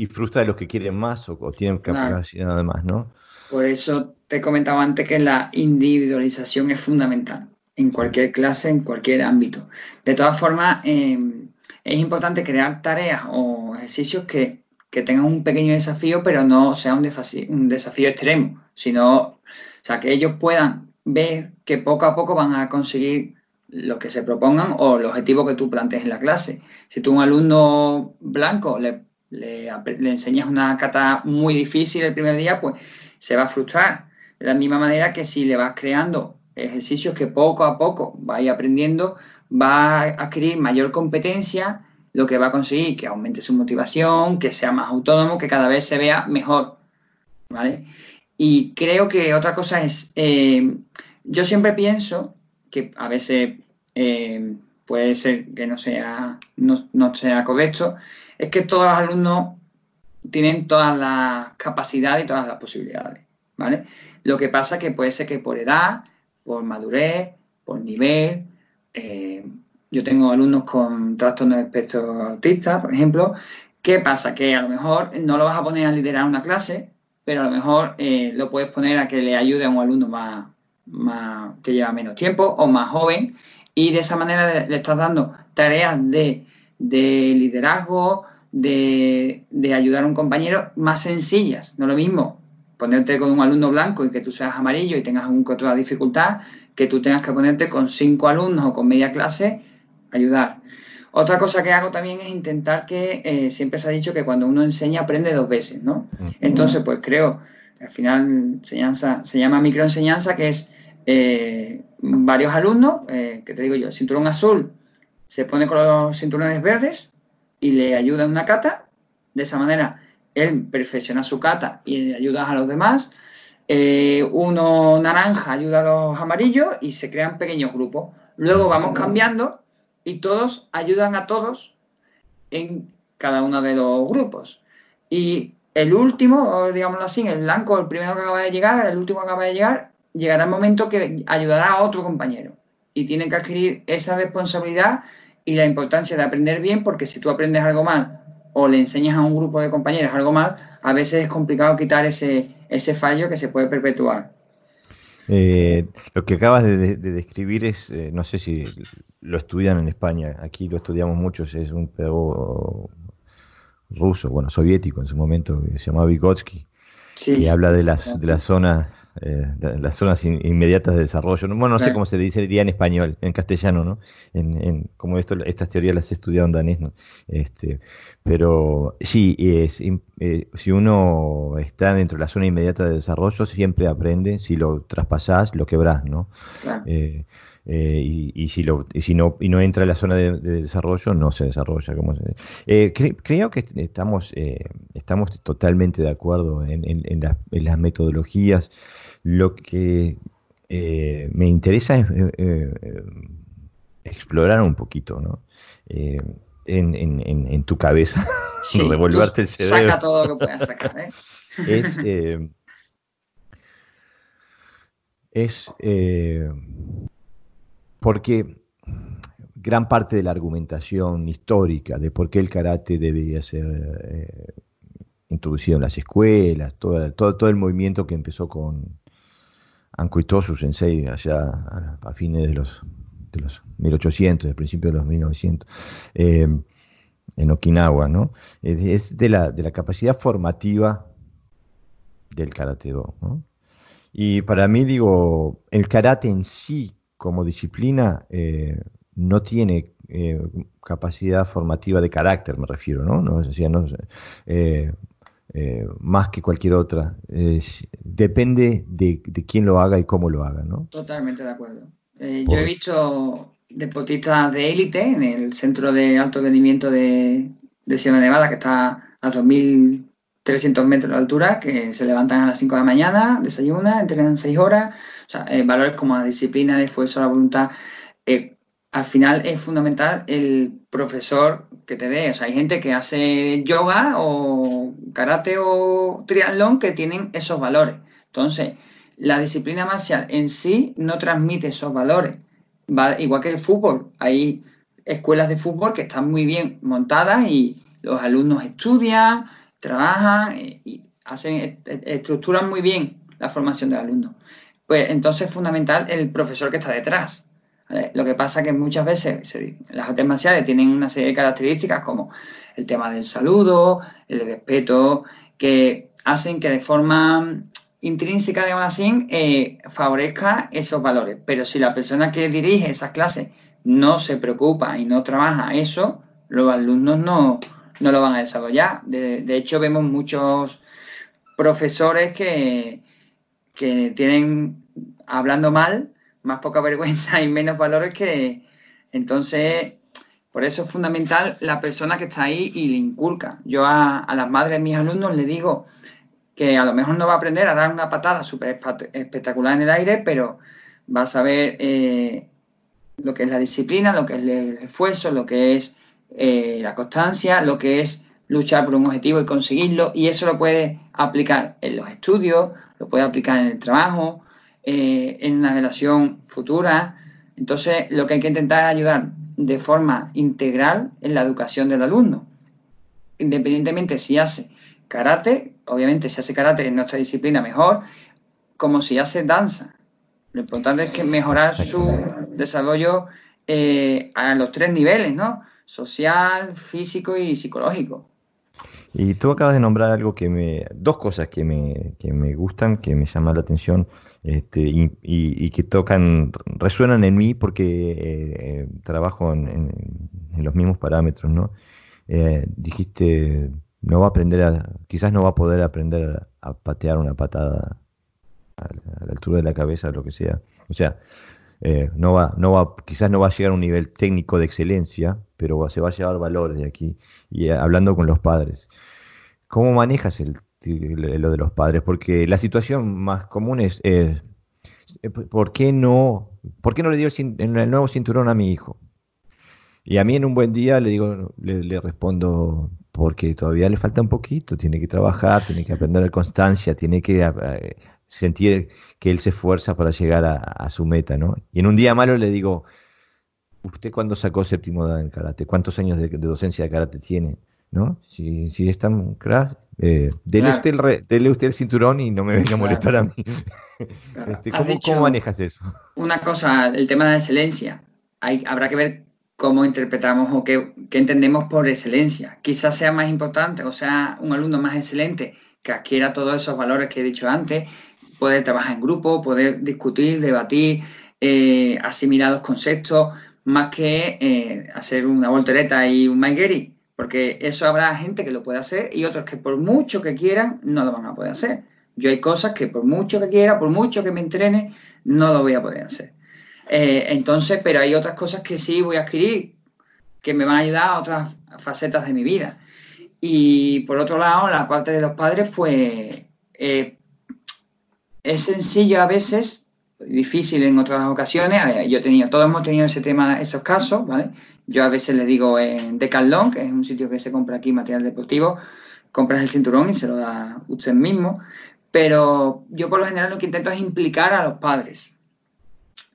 y frustra a los que quieren más o, tienen capacidad nada más, ¿no? Por eso te comentaba antes que la individualización es fundamental en cualquier clase, en cualquier ámbito. De todas formas, em, es importante crear tareas o ejercicios que, tengan un pequeño desafío, pero no sea un desafío, un desafío extremo, sino o sea, que ellos puedan ver que poco a poco van a conseguir lo que se propongan o el objetivo que tú plantees en la clase. Si tú un alumno blanco le le, enseñas una cata muy difícil el primer día, pues se va a frustrar. De la misma manera que si le vas creando ejercicios que poco a poco vaya aprendiendo, va a adquirir mayor competencia, lo que va a conseguir que aumente su motivación, que sea más autónomo, que cada vez se vea mejor. ¿Vale? Y creo que otra cosa es, eh, yo siempre pienso que a veces eh, puede ser que no sea, no, no sea correcto, es que todos los alumnos tienen todas las capacidades y todas las posibilidades, ¿vale? Lo que pasa es que puede ser que por edad, por madurez, por nivel, eh, yo tengo alumnos con trastorno de espectro autista, por ejemplo, ¿qué pasa? Que a lo mejor no lo vas a poner a liderar una clase, pero a lo mejor eh, lo puedes poner a que le ayude a un alumno más, más que lleva menos tiempo o más joven y de esa manera le, estás dando tareas de, de liderazgo, de, ayudar a un compañero más sencillas. No lo mismo ponerte con un alumno blanco y que tú seas amarillo y tengas un otra dificultad, que tú tengas que ponerte con cinco alumnos o con media clase, ayudar. Otra cosa que hago también es intentar que, eh, siempre se ha dicho que cuando uno enseña aprende dos veces, ¿no? Entonces, pues creo, al final enseñanza, se llama microenseñanza, que es eh, varios alumnos, eh, que te digo yo, cinturón azul se pone con los cinturones verdes y le ayuda en una cata. De esa manera, él perfecciona su cata y ayuda a los demás. Eh, uno naranja ayuda a los amarillos y se crean pequeños grupos. Luego vamos cambiando y todos ayudan a todos en cada uno de los grupos. Y el último, digámoslo así, el blanco, el primero que acaba de llegar, el último que acaba de llegar, llegará el momento que ayudará a otro compañero. Y tiene que adquirir esa responsabilidad y la importancia de aprender bien, porque si tú aprendes algo mal o le enseñas a un grupo de compañeros algo mal, a veces es complicado quitar ese, ese fallo que se puede perpetuar. Eh, lo que acabas de, describir es, eh, no sé si lo estudian en España, aquí lo estudiamos muchos, es un pedagogo ruso, bueno, soviético en su momento, que se llamaba Vygotsky, y habla de las, de las zonas, eh, las zonas inmediatas de desarrollo. Bueno, no sé cómo se diría en español, en castellano, ¿no? En, como esto, estas teorías las he estudiado en danés, ¿no? Este, pero sí, es, eh, si uno está dentro de la zona inmediata de desarrollo, siempre aprende. Si lo traspasás, lo quebrás, ¿no? Eh, Eh, y, si lo, si no, y no entra en la zona de, desarrollo, no se desarrolla. Como eh, creo que estamos, eh, estamos totalmente de acuerdo en, las metodologías. Lo que me interesa es explorar un poquito, ¿no? En, tu cabeza, revolverte el cerebro. Saca todo lo que puedas sacar, Es, es porque gran parte de la argumentación histórica de por qué el karate debería ser eh, introducido en las escuelas, todo, todo, el movimiento que empezó con Anko Itosu Sensei allá a, fines de los, de los 1800, de principios de los 1900, eh, en Okinawa, ¿no? Es, de, la, de la capacidad formativa del karate do, ¿no? Y para mí, digo, el karate en sí como disciplina eh, no tiene eh, capacidad formativa de carácter, me refiero, ¿no? no, no eh, más que cualquier otra. depende de, quién lo haga y cómo lo haga, ¿no? Totalmente de acuerdo. Yo he visto deportistas de élite en el centro de alto rendimiento de, de Sierra Nevada, que está a 2.300 metros de altura, que se levantan a las 5 de la mañana, desayunan, entrenan 6 horas o sea, eh, valores como la disciplina, el esfuerzo, la voluntad. Eh, al final es fundamental el profesor que te dé. O sea, hay gente que hace yoga o karate o triatlón que tienen esos valores. Entonces, la disciplina marcial en sí no transmite esos valores. Va, igual que el fútbol. Hay escuelas de fútbol que están muy bien montadas y los alumnos estudian, trabajan y hacen, estructuran muy bien la formación del alumno pues entonces es fundamental el profesor que está detrás. Lo que pasa que muchas veces las artes marciales tienen una serie de características como el tema del saludo, el respeto, que hacen que de forma intrínseca, digamos así, eh, favorezca esos valores. Pero si la persona que dirige esas clases no se preocupa y no trabaja eso, los alumnos no, lo van a desarrollar. De, hecho, vemos muchos profesores que, que tienen hablando mal, más poca vergüenza y menos valores que... Entonces, por eso es fundamental la persona que está ahí y le inculca. Yo a, las madres de mis alumnos les digo que a lo mejor no va a aprender a dar una patada súper espectacular en el aire, pero va a saber eh, lo que es la disciplina, lo que es el esfuerzo, lo que es eh, la constancia, lo que es luchar por un objetivo y conseguirlo, y eso lo puede aplicar en los estudios, lo puede aplicar en el trabajo, eh, en una relación futura. Entonces, lo que hay que intentar es ayudar de forma integral en la educación del alumno. Independientemente si hace karate, obviamente si hace karate en nuestra disciplina mejor, como si hace danza. Lo importante es que mejorar su desarrollo eh, a los tres niveles, ¿no? Social, físico y psicológico. Y tú acabas de nombrar algo que me, dos cosas que me, que me gustan, que me llaman la atención este, y, que tocan, resuenan en mí porque eh, trabajo en, los mismos parámetros, ¿no? Eh, dijiste, no va a aprender a, quizás no va a poder aprender a, patear una patada a la, altura de la cabeza, o lo que sea. O sea, eh, no va, no va, quizás no va a llegar a un nivel técnico de excelencia, pero se va a llevar valores de aquí. Y hablando con los padres, ¿cómo manejas el lo de los padres, porque la situación más común es, eh, ¿por, qué no, ¿por qué no le dio el, el, nuevo cinturón a mi hijo? Y a mí en un buen día le digo, le, respondo, porque todavía le falta un poquito, tiene que trabajar, tiene que aprender constancia, tiene que eh, sentir que él se esfuerza para llegar a, su meta, ¿no? Y en un día malo le digo, ¿usted cuándo sacó séptimo dan en karate? ¿Cuántos años de, docencia de karate tiene? ¿No? Si, si es tan eh, dele, usted el cinturón y no me venga a molestar a mí. Este, ¿cómo, manejas eso? Una cosa, el tema de la excelencia. Hay, habrá que ver cómo interpretamos o qué, entendemos por excelencia. Quizás sea más importante o sea un alumno más excelente que adquiera todos esos valores que he dicho antes, poder trabajar en grupo, poder discutir, debatir, eh, asimilar los conceptos, más que eh, hacer una voltereta y un Maigeri porque eso habrá gente que lo puede hacer y otros que por mucho que quieran no lo van a poder hacer. Yo hay cosas que por mucho que quiera, por mucho que me entrene, no lo voy a poder hacer. Eh, entonces, pero hay otras cosas que sí voy a adquirir, que me van a ayudar a otras facetas de mi vida. Y por otro lado, la parte de los padres, pues es sencillo a veces, difícil en otras ocasiones. Yo he tenido, todos hemos tenido ese tema, esos casos, ¿vale? Yo a veces les digo en Decathlon, que es un sitio que se compra aquí material deportivo, compras el cinturón y se lo da usted mismo. Pero yo por lo general lo que intento es implicar a los padres.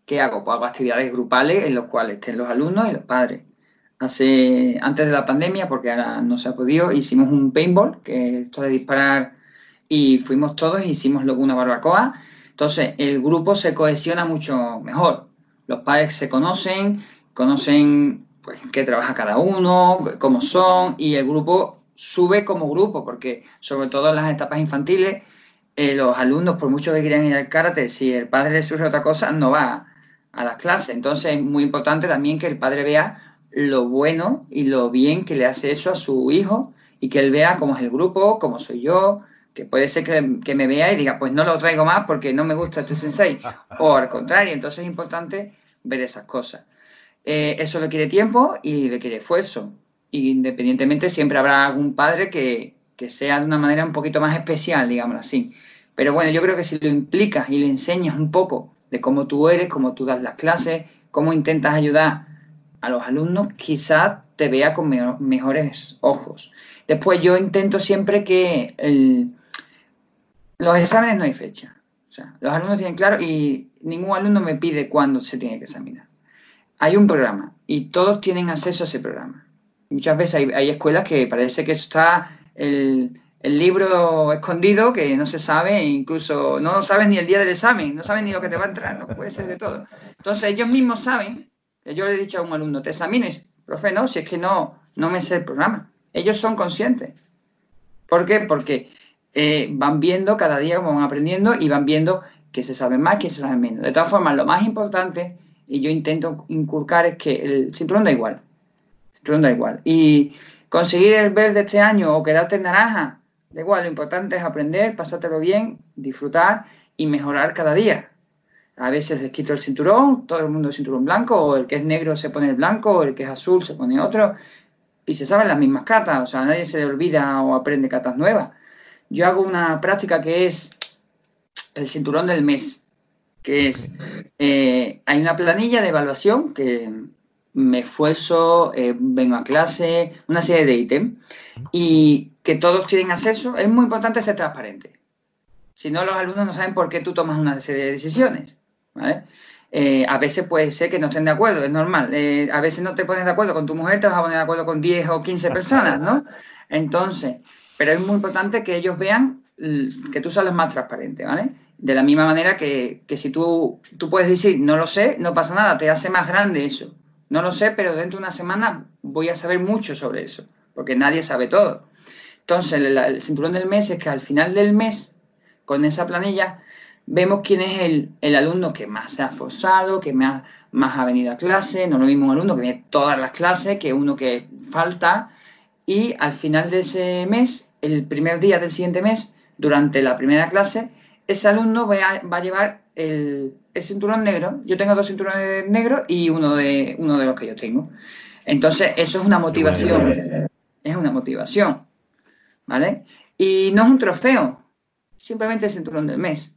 ¿Qué hago? Pues hago actividades grupales en las cuales estén los alumnos y los padres. Hace, antes de la pandemia, porque ahora no se ha podido, hicimos un paintball, que es esto de disparar, y fuimos todos e hicimos luego una barbacoa. Entonces, el grupo se cohesiona mucho mejor. Los padres se conocen, conocen pues, qué trabaja cada uno, cómo son, y el grupo sube como grupo, porque sobre todo en las etapas infantiles, eh, los alumnos, por mucho que quieran ir al karate, si el padre le surge otra cosa, no va a las clases. Entonces, es muy importante también que el padre vea lo bueno y lo bien que le hace eso a su hijo y que él vea cómo es el grupo, cómo soy yo, que puede ser que, me vea y diga, pues no lo traigo más porque no me gusta este sensei, o al contrario, entonces es importante ver esas cosas. Eh, eso requiere tiempo y requiere esfuerzo. Independientemente, siempre habrá algún padre que, que sea de una manera un poquito más especial, digamos así. Pero bueno, yo creo que si lo implicas y le enseñas un poco de cómo tú eres, cómo tú das las clases, cómo intentas ayudar a los alumnos, quizás te vea con mejores ojos. Después yo intento siempre que los exámenes no hay fecha. O sea, los alumnos tienen claro y ningún alumno me pide cuándo se tiene que examinar. Hay un programa y todos tienen acceso a ese programa. Muchas veces hay, escuelas que parece que está el, libro escondido, que no se sabe, e incluso no sabes ni el día del examen, no saben ni lo que te va a entrar, no puede ser de todo. Entonces ellos mismos saben yo le he dicho a un alumno, te examines, profe, no, si es que no, no me sé el programa. Ellos son conscientes. ¿Por qué? Porque eh, van viendo cada día cómo van aprendiendo y van viendo que se sabe más, que se sabe menos. De todas formas, lo más importante, y yo intento inculcar, es que el cinturón da igual. Cinturón da igual. Y conseguir el verde de este año o quedarte en naranja, da igual. Lo importante es aprender, pasártelo bien, disfrutar y mejorar cada día. A veces les quito el cinturón, todo el mundo el cinturón blanco, o el que es negro se pone el blanco, o el que es azul se pone otro, y se saben las mismas catas, o sea, nadie se le olvida o aprende catas nuevas. Yo hago una práctica que es el cinturón del mes, que es, eh, hay una planilla de evaluación que me esfuerzo, eh, vengo a clase, una serie de ítems, y que todos tienen acceso, es muy importante ser transparente. Si no, los alumnos no saben por qué tú tomas una serie de decisiones. Eh, a veces puede ser que no estén de acuerdo, es normal. Eh, a veces no te pones de acuerdo con tu mujer, te vas a poner de acuerdo con 10 o 15 personas, ¿no? Entonces, pero es muy importante que ellos vean que tú sales más transparente, ¿vale? De la misma manera que, si tú, tú puedes decir, no lo sé, no pasa nada, te hace más grande eso. No lo sé, pero dentro de una semana voy a saber mucho sobre eso, porque nadie sabe todo. Entonces, el cinturón del mes es que al final del mes, con esa planilla, vemos quién es el, alumno que más se ha esforzado, que más, más ha venido a clase, no lo mismo un alumno que viene todas las clases que uno que falta, y al final de ese mes, el primer día del siguiente mes, durante la primera clase, ese alumno va a, llevar el, cinturón negro. Yo tengo dos cinturones negros y uno de, uno de los que yo tengo. Entonces, eso es una motivación. Es una motivación. ¿Vale? Y no es un trofeo, simplemente el cinturón del mes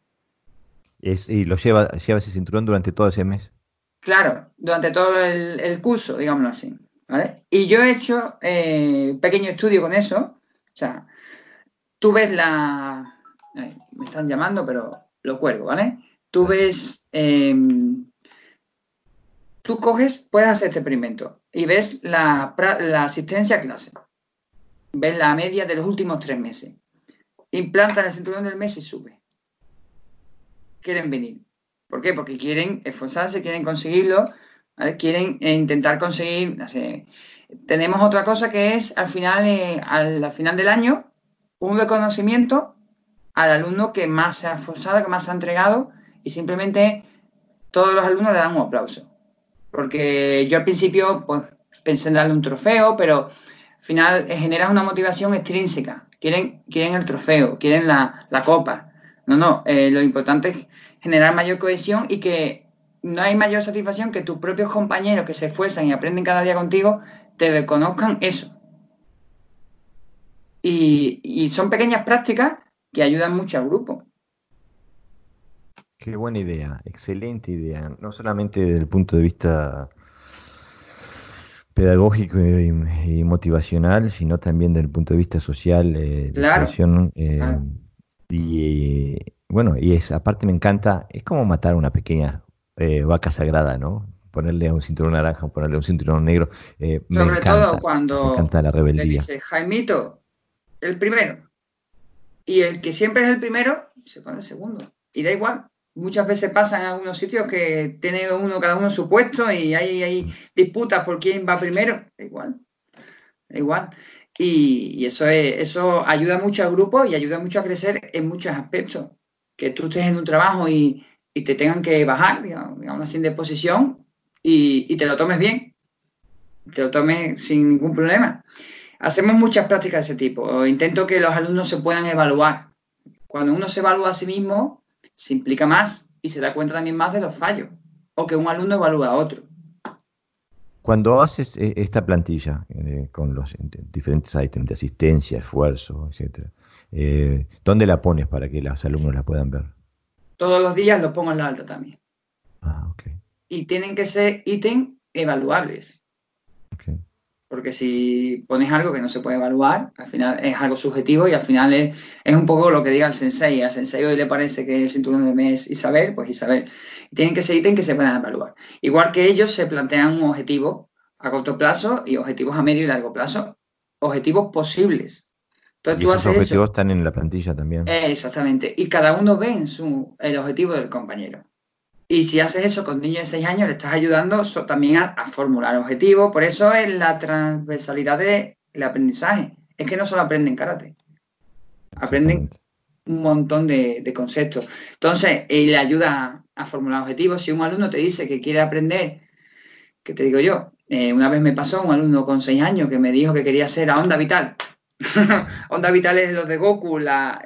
y lo lleva, lleva ese cinturón durante todo ese mes. Claro, durante todo el, curso, digámoslo así. ¿Vale? Y yo he hecho eh, un pequeño estudio con eso. O sea, tú ves la. me están llamando, pero lo cuelgo, ¿vale? Tú ves. Em, tú coges, puedes hacer este experimento y ves la, la asistencia a clase. Ves la media de los últimos tres meses. Implanta el cinturón del mes y sube quieren venir. ¿Por qué? Porque quieren esforzarse, quieren conseguirlo, quieren eh, intentar conseguir. tenemos otra cosa que es al final, eh, al, final del año un reconocimiento al alumno que más se ha esforzado, que más se ha entregado y simplemente todos los alumnos le dan un aplauso. Porque yo al principio pues, pensé en darle un trofeo, pero al final eh, generas una motivación extrínseca. Quieren, quieren el trofeo, quieren la, la copa. No, no, lo importante es generar mayor cohesión y que no hay mayor satisfacción que tus propios compañeros que se esfuerzan y aprenden cada día contigo te reconozcan eso. Y, son pequeñas prácticas que ayudan mucho al grupo. Qué buena idea, excelente idea. No solamente desde el punto de vista pedagógico y, motivacional, sino también desde el punto de vista social, eh, claro, eh, Y bueno, y es, aparte me encanta, es como matar una pequeña eh, vaca sagrada, ¿no? Ponerle a un cinturón naranja, ponerle a un cinturón negro. Eh, Sobre todo cuando la rebeldía. le dice, Jaimito, el primero. Y el que siempre es el primero, se pone el segundo. Y da igual. Muchas veces pasan en algunos sitios que tiene uno, cada uno su puesto y hay, hay mm. disputas por quién va primero. Da igual. Da igual. Y, eso, es, eso ayuda mucho al grupo y ayuda mucho a crecer en muchos aspectos. Que tú estés en un trabajo y, te tengan que bajar, digamos, digamos así, de posición y, y, te lo tomes bien. Te lo tomes sin ningún problema. Hacemos muchas prácticas de ese tipo. Intento que los alumnos se puedan evaluar. Cuando uno se evalúa a sí mismo, se implica más y se da cuenta también más de los fallos. O que un alumno evalúa a otro. Cuando haces eh, esta plantilla eh, con los diferentes ítems de asistencia, esfuerzo, etcétera, eh, ¿dónde la pones para que los alumnos la puedan ver? Todos los días lo pongo en la alta también. Ah, ok. Y tienen que ser ítems evaluables. Porque si pones algo que no se puede evaluar, al final es algo subjetivo y al final es, un poco lo que diga el sensei. Al sensei hoy le parece que el cinturón de mes es Isabel, pues Isabel. Tienen que ser ítems que se puedan evaluar. Igual que ellos se plantean un objetivo a corto plazo y objetivos a medio y largo plazo. Objetivos posibles. Entonces, tú haces objetivos están en la plantilla también. exactamente. Y cada uno ve en su, el objetivo del compañero. Y si haces eso con niños de 6 años, le estás ayudando también a, formular objetivos. Por eso es la transversalidad del aprendizaje. Es que no solo aprenden karate, aprenden un montón de, conceptos. Entonces, y le ayuda a, formular objetivos. Si un alumno te dice que quiere aprender, ¿qué te digo yo? Eh, una vez me pasó un alumno con 6 años que me dijo que quería ser a onda vital. onda vital es lo de Goku, la,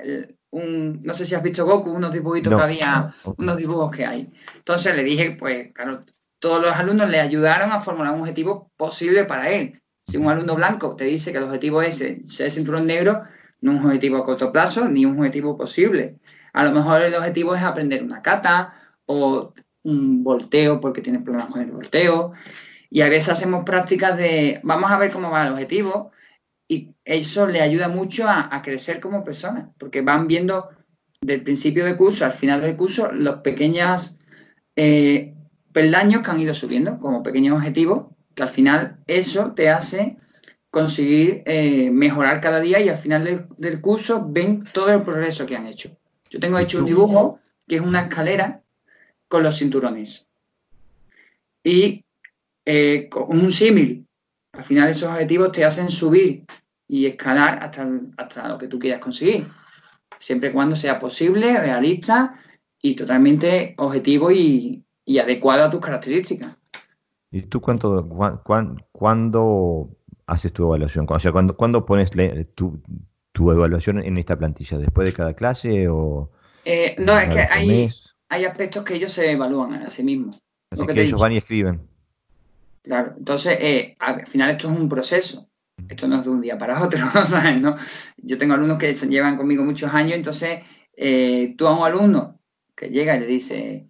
no sé si has visto Goku, unos dibujitos que había, unos dibujos que hay. Entonces le dije, pues, claro, todos los alumnos le ayudaron a formular un objetivo posible para él. Si un alumno blanco te dice que el objetivo es ser cinturón negro, no es un objetivo a corto plazo ni un objetivo posible. A lo mejor el objetivo es aprender una kata o un volteo porque tienes problemas con el volteo. Y a veces hacemos prácticas de, vamos a ver cómo va el objetivo, y eso le ayuda mucho a, crecer como persona, porque van viendo del principio del curso al final del curso los pequeños eh, peldaños que han ido subiendo como pequeños objetivos, que al final eso te hace conseguir eh, mejorar cada día y al final del, curso ven todo el progreso que han hecho. Yo tengo hecho un dibujo que es una escalera con los cinturones. Y eh, con un símil, al final esos objetivos te hacen subir y escalar hasta, hasta lo que tú quieras conseguir. Siempre y cuando sea posible, realista y totalmente objetivo y, adecuado a tus características. ¿Y tú cuánto, cuándo haces tu evaluación? O sea, ¿cuándo, pones tu, evaluación en esta plantilla? ¿Después de cada clase o...? Eh, no, es que hay, hay aspectos que ellos se evalúan a sí mismos. Así que, ellos van y escriben. Claro, entonces eh, al final esto es un proceso. Esto no es de un día para otro, ¿sabes? ¿no? Yo tengo alumnos que llevan conmigo muchos años, entonces eh, tú a un alumno que llega y le dice,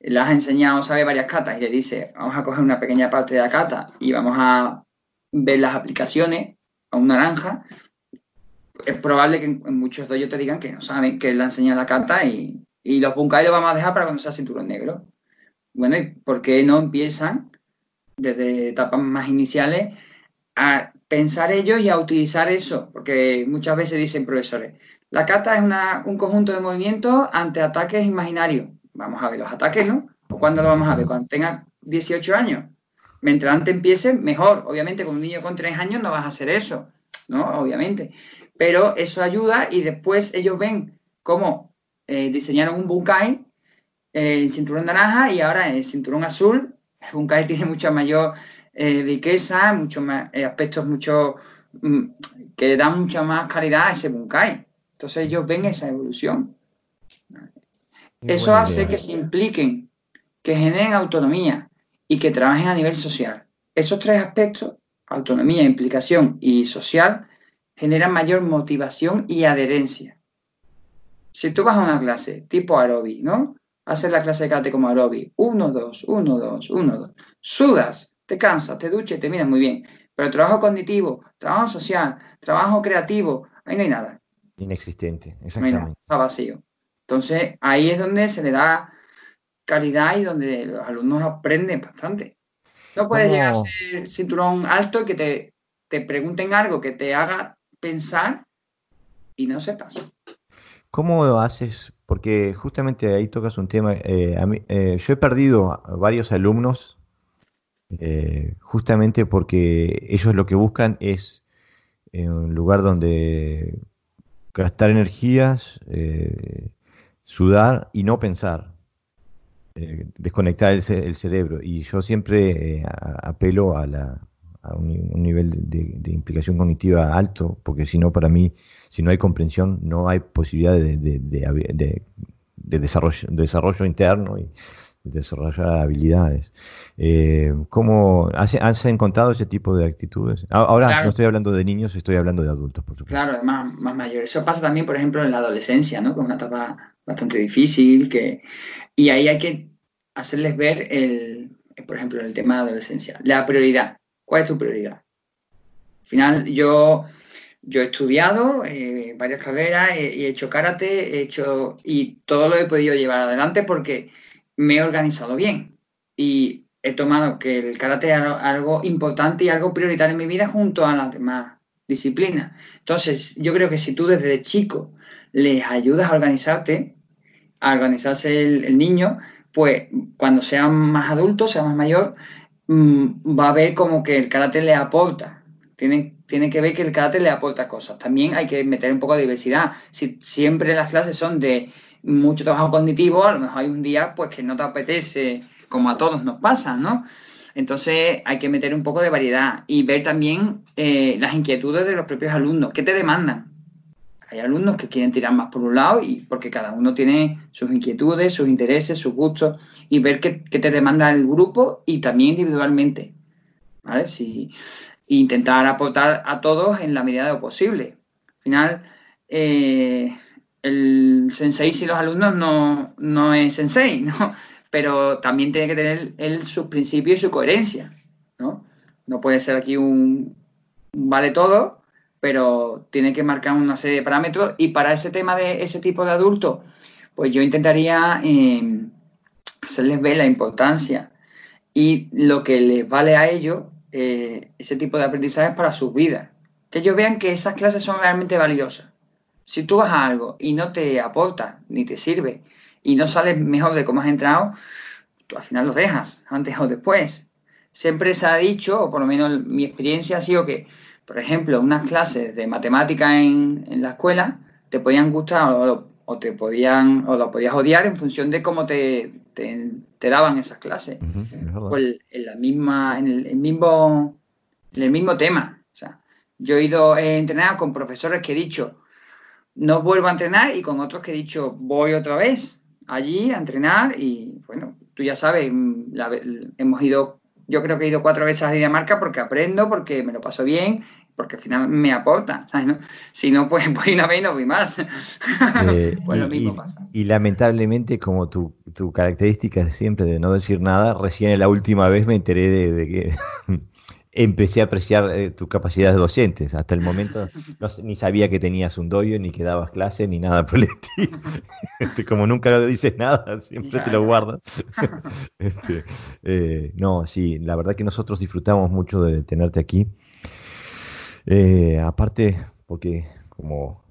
le has enseñado, sabe varias catas, y le dice, vamos a coger una pequeña parte de la cata y vamos a ver las aplicaciones a un naranja, es probable que muchos de ellos te digan que no saben que le enseña la cata y, y los bunkai lo vamos a dejar para cuando sea cinturón negro. Bueno, ¿y por qué no empiezan desde etapas más iniciales a pensar ellos y a utilizar eso, porque muchas veces dicen profesores, la kata es un conjunto de movimientos ante ataques imaginarios. Vamos a ver los ataques, ¿no? ¿O cuándo lo vamos a ver? Cuando tengas 18 años. Mientras antes empiece, mejor. Obviamente, con un niño con 3 años no vas a hacer eso, ¿no? Obviamente. Pero eso ayuda y después ellos ven cómo eh, diseñaron un bunkai en cinturón naranja y ahora en cinturón azul. El bunkai tiene mucha mayor eh, riqueza, muchos más eh, aspectos mucho, mm, que dan mucha más calidad a ese bunkai. Entonces ellos ven esa evolución. Eso hace que se impliquen que generen autonomía y que trabajen a nivel social. Esos tres aspectos, autonomía, implicación y social, generan mayor motivación y adherencia. Si tú vas a una clase tipo aerobi, ¿no? Haces la clase de karate como aerobi, 1, 2, 1, 2, 1, 2. Sudas, te cansas, te duches, te miras muy bien. Pero trabajo cognitivo, trabajo social, trabajo creativo, ahí no hay nada. Inexistente, exactamente. está vacío. Entonces, ahí es donde se le da calidad y donde los alumnos aprenden bastante. No puedes llegar a ser cinturón alto y que te, te pregunten algo que te haga pensar y no sepas. ¿Cómo lo haces? Porque justamente ahí tocas un tema. Eh, eh, yo he perdido a varios alumnos eh, justamente porque ellos lo que buscan es un lugar donde gastar energías, sudar y no pensar. desconectar el, cerebro. Y yo siempre apelo a, la, a un, nivel de, implicación cognitiva alto, porque si no, para mí, si no hay comprensión, no hay posibilidad de, de desarrollo, desarrollo interno y desarrollar habilidades. Eh, ¿Cómo has, has, encontrado ese tipo de actitudes? Ahora no estoy hablando de niños, estoy hablando de adultos, por supuesto. Claro, más, más mayores. Eso pasa también, por ejemplo, en la adolescencia, ¿no? Es una etapa bastante difícil, que... y ahí hay que hacerles ver, el, por ejemplo, el tema de adolescencia, la prioridad. ¿Cuál es tu prioridad? Al final, yo, yo he estudiado eh, varias carreras, he, hecho karate, he hecho. y todo lo he podido llevar adelante porque me he organizado bien. Y he tomado que el karate es algo importante y algo prioritario en mi vida junto a las demás disciplinas. Entonces, yo creo que si tú desde chico les ayudas a organizarte, a organizarse el, niño, pues cuando sea más adulto, sea más mayor, Mm, va a ver como que el karate le aporta. Tiene, tiene que ver que el karate le aporta cosas. También hay que meter un poco de diversidad. Si siempre las clases son de mucho trabajo cognitivo, a lo mejor hay un día pues que no te apetece, como a todos nos pasa, ¿no? Entonces hay que meter un poco de variedad y ver también eh, las inquietudes de los propios alumnos. ¿Qué te demandan? Hay alumnos que quieren tirar más por un lado y porque cada uno tiene sus inquietudes, sus intereses, sus gustos y ver qué, te demanda el grupo y también individualmente. ¿Vale? Si, intentar aportar a todos en la medida de lo posible. Al final, eh, el sensei sin los alumnos no, no es sensei, ¿no? Pero también tiene que tener él sus principios y su coherencia, ¿no? No puede ser aquí un, vale todo pero tiene que marcar una serie de parámetros y para ese tema de ese tipo de adultos, pues yo intentaría em, hacerles ver la importancia y lo que les vale a ellos eh, ese tipo de aprendizaje para sus vidas. Que ellos vean que esas clases son realmente valiosas. Si tú vas a algo y no te aporta ni te sirve y no sales mejor de cómo has entrado, tú al final lo dejas, antes o después. Siempre se ha dicho, o por lo menos mi experiencia ha sido que por ejemplo, unas clases de matemática en, la escuela te podían gustar o, te podían o lo podías odiar en función de cómo te, te, daban esas clases. pues en la misma, en el, mismo, en el mismo tema. O sea, yo he ido a entrenar con profesores que he dicho no vuelvo a entrenar y con otros que he dicho voy otra vez allí a entrenar y bueno, tú ya sabes, hemos ido yo creo que he ido cuatro veces a Dinamarca porque aprendo, porque me lo paso bien, porque al final me aporta, Si no, pues voy una vez y no voy más. Eh, pues lo mismo pasa. Y lamentablemente, como tu, característica es siempre de no decir nada, recién la última vez me enteré de, que empecé a apreciar eh, tu capacidad de docentes. Hasta el momento ni sabía que tenías un doyo, ni que dabas clase, ni nada por el estilo. Este, como nunca lo dices nada, siempre te lo guardas. Este, eh, no, sí, la verdad que nosotros disfrutamos mucho de tenerte aquí. Eh, aparte, porque como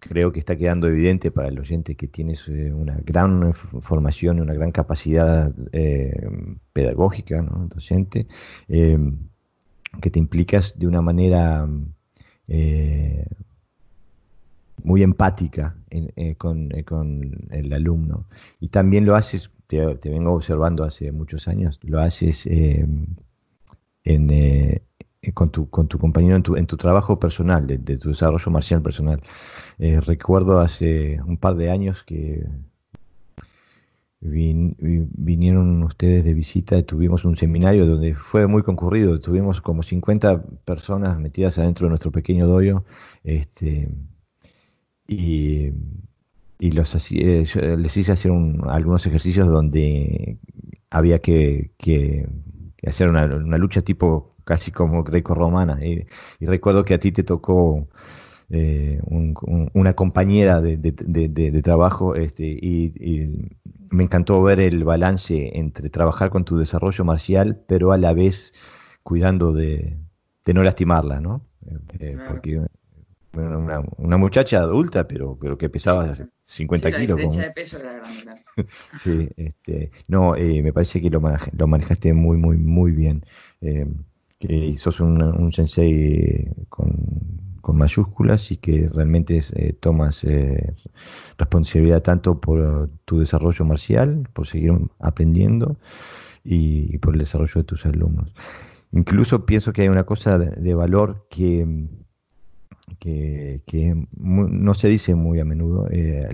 creo que está quedando evidente para el oyente que tienes una gran formación, una gran capacidad pedagógica, docente, que te implicas de una manera eh, muy empática eh, eh, con, el alumno. Y también lo haces, te, vengo observando hace muchos años, lo haces en, con, tu, compañero en tu, en tu trabajo personal, de, tu desarrollo marcial personal. recuerdo hace un par de años que vinieron ustedes de visita, tuvimos un seminario donde fue muy concurrido, tuvimos como 50 personas metidas adentro de nuestro pequeño doyo, este, y, los, eh, les hice hacer algunos ejercicios donde había que, hacer una, lucha tipo casi como greco-romana, y recuerdo que a ti te tocó eh, una compañera de, trabajo este, y, me encantó ver el balance entre trabajar con tu desarrollo marcial, pero a la vez cuidando de, no lastimarla, ¿no? Eh, eh, porque una, muchacha adulta, pero, pero que pesaba 50 kilos. sí, este, no, me parece que lo, lo, manejaste muy, muy, muy bien. que sos un, un sensei con con mayúsculas y que realmente eh, tomas eh, responsabilidad tanto por tu desarrollo marcial, por seguir aprendiendo y, por el desarrollo de tus alumnos. Incluso pienso que hay una cosa de, valor que, que, no se dice muy a menudo. Eh,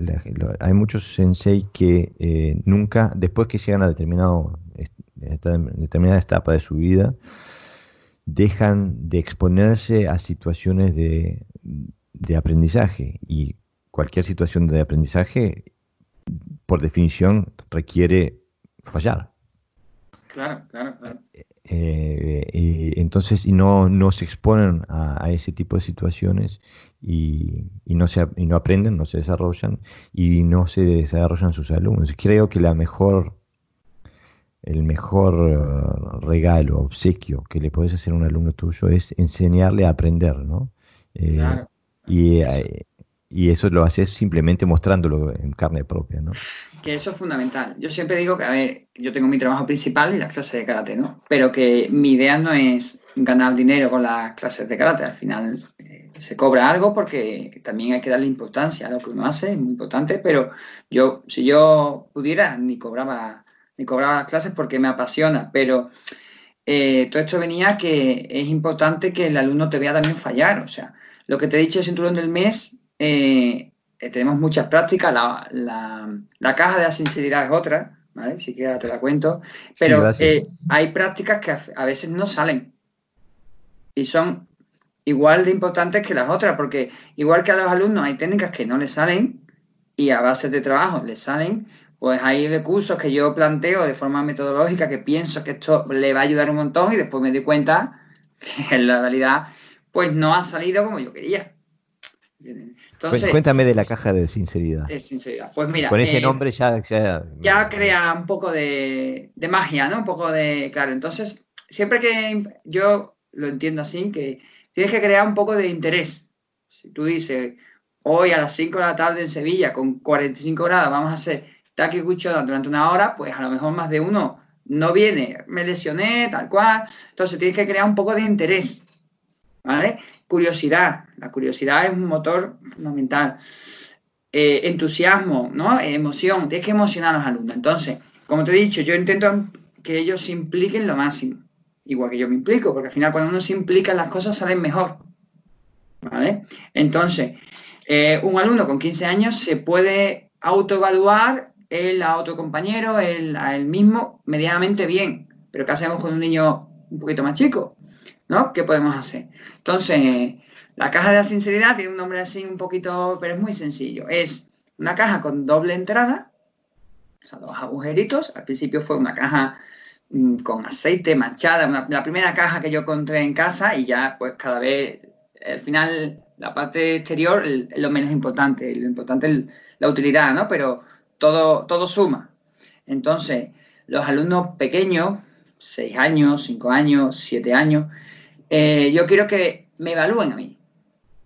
hay muchos sensei que nunca, después que llegan a determinado, determinada etapa de su vida, dejan de exponerse a situaciones de, aprendizaje y cualquier situación de aprendizaje, por definición, requiere fallar. Claro, claro, claro. Eh, entonces, y no, no se exponen a, ese tipo de situaciones y, no se, y no aprenden, no se desarrollan y no se desarrollan sus alumnos. Creo que la mejor el mejor eh, regalo, obsequio que le puedes hacer a un alumno tuyo es enseñarle a aprender, ¿no? Eh, y, eh, y, eso lo haces simplemente mostrándolo en carne propia, ¿no? Que eso es fundamental. Yo siempre digo que, a ver, yo tengo mi trabajo principal y las clases de karate, ¿no? Pero que mi idea no es ganar dinero con las clases de karate. Al final se cobra algo porque también hay que darle importancia a lo que uno hace, es muy importante, pero yo, si yo pudiera, ni cobraba ni cobraba las clases porque me apasiona, pero eh, todo esto venía que es importante que el alumno te vea también fallar. O sea, lo que te he dicho el cinturón del mes, eh, eh, tenemos muchas prácticas, la, caja de la sinceridad es otra, ¿vale? Si quieres te la cuento, pero hay prácticas que a, veces no salen y son igual de importantes que las otras, porque igual que a los alumnos hay técnicas que no les salen y a base de trabajo les salen, pues hay recursos que yo planteo de forma metodológica que pienso que esto le va a ayudar un montón y después me doy cuenta que en la realidad pues no ha salido como yo quería. Entonces, Cuéntame de la caja de sinceridad. De sinceridad. Pues mira. Con ese eh, nombre ya, ya, crea un poco de, de, magia, ¿no? Un poco de. Claro, entonces, siempre que yo lo entiendo así, que tienes que crear un poco de interés. Si tú dices, hoy a las 5 de la tarde en Sevilla, con 45 grados, vamos a hacer Taki-Kucho durante una hora, pues a lo mejor más de uno no viene, me lesioné, tal cual. Entonces tienes que crear un poco de interés, ¿vale? Curiosidad, la curiosidad es un motor fundamental. Eh, entusiasmo, ¿no? emoción, tienes que emocionar a los alumnos. Entonces, como te he dicho, yo intento que ellos se impliquen lo máximo, igual que yo me implico, porque al final cuando uno se implica las cosas salen mejor, ¿vale? Entonces, eh, un alumno con 15 años se puede autoevaluar él a otro compañero, él a él mismo, medianamente bien. Pero ¿qué hacemos con un niño un poquito más chico? ¿No? ¿Qué podemos hacer? Entonces, la caja de la sinceridad tiene un nombre así un poquito, pero es muy sencillo. Es una caja con doble entrada, o sea, dos agujeritos. Al principio fue una caja mm, con aceite manchada, la primera caja que yo encontré en casa y ya pues cada vez, al final, la parte exterior lo menos importante, lo importante es la utilidad, ¿no? Pero todo, todo suma. Entonces, los alumnos pequeños, 6 años, 5 años, 7 años, eh, yo quiero que me evalúen a mí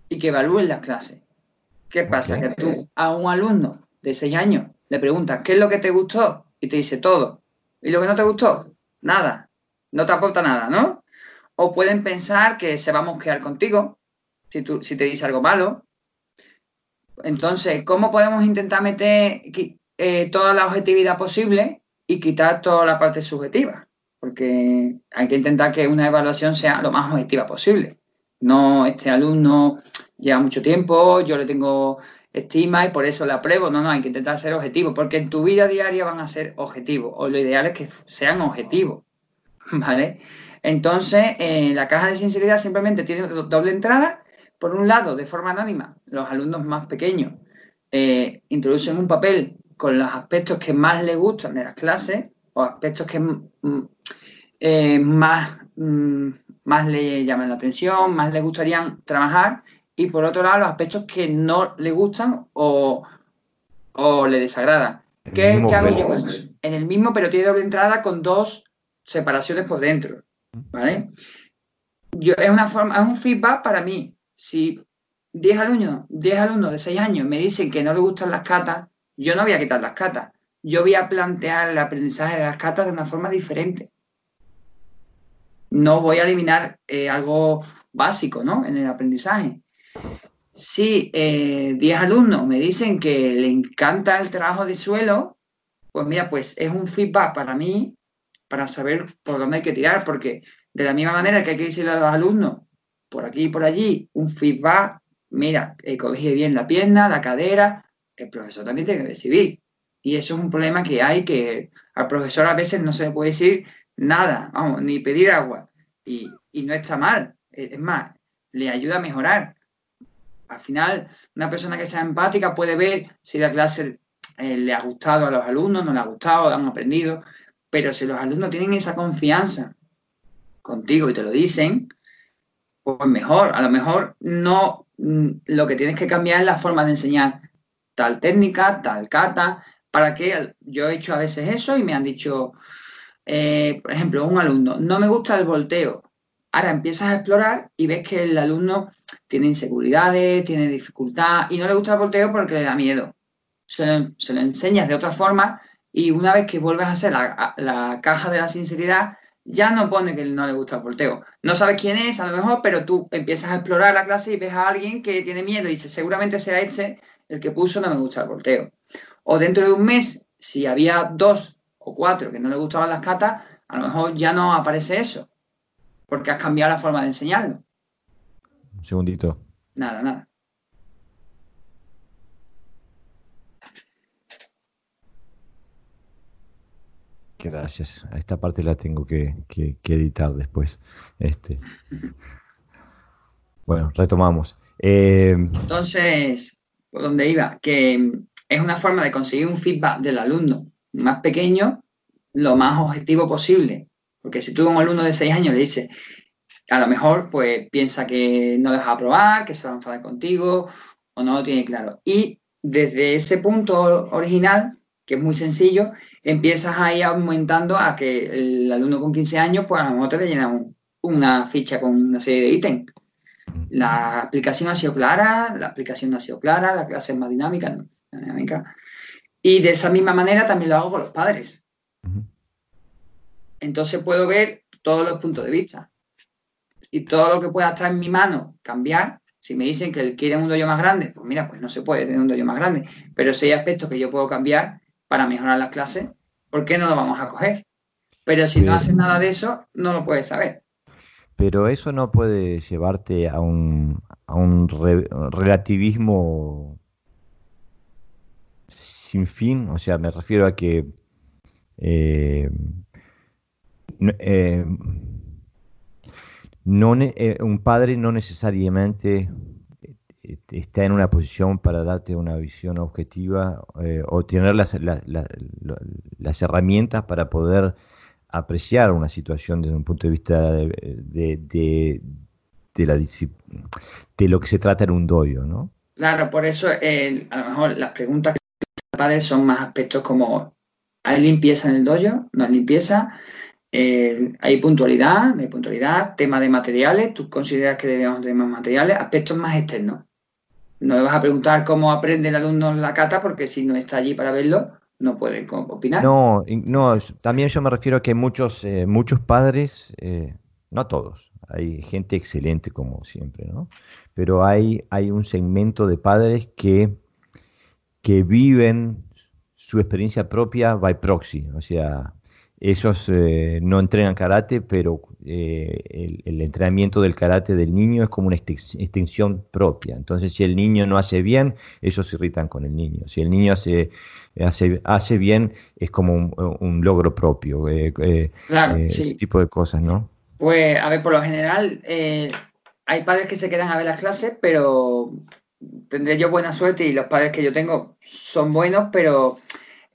y que evalúen las clases. ¿Qué pasa? Que tú a un alumno de 6 años le preguntas, ¿qué es lo que te gustó? Y te dice todo. ¿Y lo que no te gustó? Nada. No te aporta nada, ¿no? O pueden pensar que se va a mosquear contigo si, tú, si te dice algo malo. Entonces, ¿cómo podemos intentar meter eh, toda la objetividad posible y quitar toda la parte subjetiva, porque hay que intentar que una evaluación sea lo más objetiva posible. No, este alumno lleva mucho tiempo, yo le tengo estima y por eso la apruebo. No, no, hay que intentar ser objetivo, porque en tu vida diaria van a ser objetivos, o lo ideal es que sean objetivos, ¿vale? Entonces, eh, la caja de sinceridad simplemente tiene doble entrada. Por un lado, de forma anónima, los alumnos más pequeños eh, introducen un papel con los aspectos que más les gustan de las clases o aspectos que mm, eh, más, mm, más le llaman la atención, más le gustarían trabajar y por otro lado los aspectos que no le gustan o, o le desagradan. ¿Qué, hago yo En el mismo, pero tiene doble entrada con dos separaciones por dentro. ¿Vale? Yo, es una forma, es un feedback para mí. Si 10 alumnos, 10 alumnos de 6 años me dicen que no les gustan las catas, yo no voy a quitar las catas. Yo voy a plantear el aprendizaje de las catas de una forma diferente. No voy a eliminar eh, algo básico, ¿no? En el aprendizaje. Si 10 eh, alumnos me dicen que le encanta el trabajo de suelo, pues mira, pues es un feedback para mí para saber por dónde hay que tirar, porque de la misma manera que hay que decirle a los alumnos, por aquí y por allí, un feedback, mira, he cogido bien la pierna, la cadera, el profesor también tiene que recibir. Y eso es un problema que hay, que al profesor a veces no se le puede decir nada, vamos, ni pedir agua. Y, y no está mal, es más, le ayuda a mejorar. Al final, una persona que sea empática puede ver si la clase eh, le ha gustado a los alumnos, no le ha gustado, han aprendido. Pero si los alumnos tienen esa confianza contigo y te lo dicen, pues mejor. A lo mejor no mm, lo que tienes que cambiar es la forma de enseñar tal técnica, tal cata, para que yo he hecho a veces eso y me han dicho, eh, por ejemplo, un alumno, no me gusta el volteo. Ahora empiezas a explorar y ves que el alumno tiene inseguridades, tiene dificultad y no le gusta el volteo porque le da miedo. Se, lo enseñas de otra forma y una vez que vuelves a hacer la, caja de la sinceridad, ya no pone que no le gusta el volteo. No sabes quién es, a lo mejor, pero tú empiezas a explorar la clase y ves a alguien que tiene miedo y seguramente será este el que puso no me gusta el volteo. O dentro de un mes, si había dos o cuatro que no le gustaban las catas, a lo mejor ya no aparece eso, porque has cambiado la forma de enseñarlo. Un segundito. Nada, nada. Gracias. Esta parte la tengo que, editar después. Este. Bueno, retomamos. Eh, Entonces, ¿por dónde iba? Que es una forma de conseguir un feedback del alumno más pequeño lo más objetivo posible. Porque si tú a un alumno de 6 años le dices, a lo mejor pues piensa que no deja aprobar, que se va a enfadar contigo o no lo tiene claro. Y desde ese punto original, que es muy sencillo, empiezas ahí aumentando a que el alumno con 15 años, pues a lo mejor te llena una ficha con una serie de ítems. La aplicación ha sido clara, la aplicación no ha sido clara, la clase es más dinámica, ¿no? dinámica. Y de esa misma manera también lo hago con los padres. Entonces puedo ver todos los puntos de vista. Y todo lo que pueda estar en mi mano cambiar, si me dicen que quieren un doyo más grande, pues mira, pues no se puede tener un doyo más grande. Pero si hay aspectos que yo puedo cambiar, para mejorar las clases, ¿por qué no lo vamos a coger? Pero si no haces nada de eso, no lo puedes saber. Pero eso no puede llevarte a un, a un relativismo sin fin. O sea, me refiero a que eh, eh, no, eh, un padre no necesariamente está en una posición para darte una visión objetiva eh, o tener las, las, herramientas para poder apreciar una situación desde un punto de vista de, de, la, de lo que se trata en un doyo, ¿no? Claro, por eso a lo mejor las preguntas que padres son más aspectos como ¿hay limpieza en el doyo? ¿No hay limpieza? hay puntualidad, no hay puntualidad, tema de materiales, tú consideras que debemos tener más materiales, aspectos más externos no le vas a preguntar cómo aprende el alumno la cata, porque si no está allí para verlo, no puede opinar. No, no también yo me refiero a que muchos, eh, muchos padres, eh, no todos, hay gente excelente como siempre, ¿no? Pero hay, hay un segmento de padres que, que viven su experiencia propia by proxy, o sea, ellos eh, no entrenan karate, pero eh, el, entrenamiento del karate del niño es como una extensión propia. Entonces, si el niño no hace bien, ellos se irritan con el niño. Si el niño hace, hace, hace bien, es como un, logro propio. Eh, claro, Ese tipo de cosas, ¿no? Pues, a ver, por lo general, hay padres que se quedan a ver las clases, pero tendré yo buena suerte y los padres que yo tengo son buenos, pero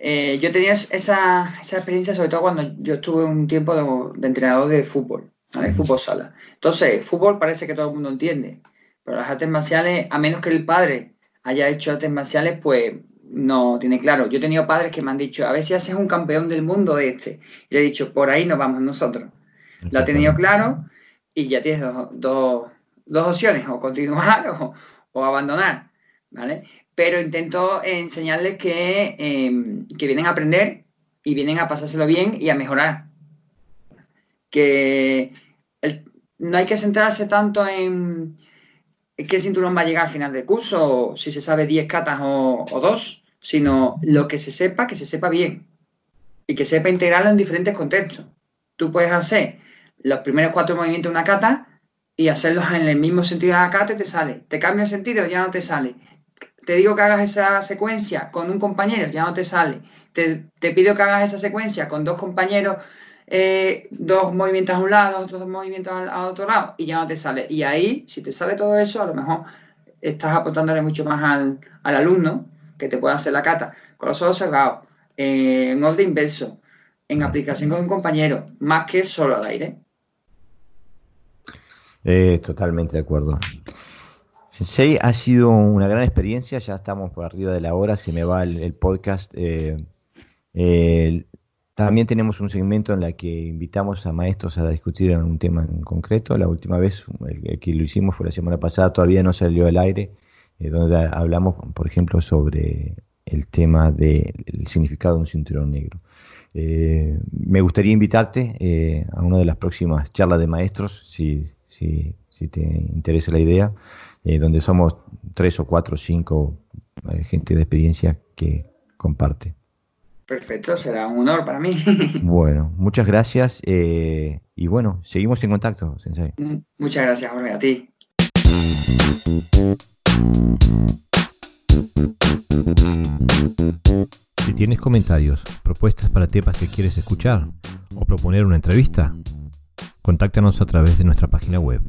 eh, yo tenía esa, experiencia sobre todo cuando yo estuve un tiempo de, entrenador de fútbol, ¿vale? Fútbol sala. Entonces, fútbol parece que todo el mundo entiende, pero las artes marciales, a menos que el padre haya hecho artes marciales, pues no tiene claro. Yo he tenido padres que me han dicho, a ver si haces un campeón del mundo de este. Y le he dicho, por ahí nos vamos nosotros. Lo ha tenido claro y ya tienes dos, opciones, o continuar o, o abandonar, ¿vale? Pero intento enseñarles em, que, vienen a aprender y vienen a pasárselo bien y a mejorar. Que no hay que centrarse tanto en qué cinturón va a llegar al final del curso, si se sabe 10 catas o, o 2, sino lo que se sepa, que se sepa bien y que sepa integrarlo en diferentes contextos. Tú puedes hacer los primeros cuatro movimientos de una cata y hacerlos en el mismo sentido de la cata y te sale. Te cambia el sentido, ya no te sale te digo que hagas esa secuencia con un compañero, ya no te sale. Te, pido que hagas esa secuencia con dos compañeros, eh, dos movimientos a un lado, otros dos movimientos al, otro lado, y ya no te sale. Y ahí, si te sale todo eso, a lo mejor estás aportándole mucho más al, alumno que te pueda hacer la cata con los ojos cerrados, en orden inverso, en aplicación con un compañero, más que solo al aire. Eh, totalmente de acuerdo. Sensei, ha sido una gran experiencia, ya estamos por arriba de la hora, se me va el, podcast. Eh, también tenemos un segmento en el que invitamos a maestros a discutir un tema en concreto. La última vez el, que lo hicimos fue la semana pasada, todavía no salió al aire, eh, donde hablamos, por ejemplo, sobre el tema del significado de un cinturón negro. Eh, me gustaría invitarte a una de las próximas charlas de maestros, si, si, si te interesa la idea. Eh, donde somos tres o cuatro o cinco eh, gente de experiencia que comparte. Perfecto, será un honor para mí. bueno, muchas gracias eh, y bueno, seguimos en contacto, Sensei. Mm, muchas gracias, Jorge, a ti. Si tienes comentarios, propuestas para temas que quieres escuchar o proponer una entrevista, contáctanos a través de nuestra página web.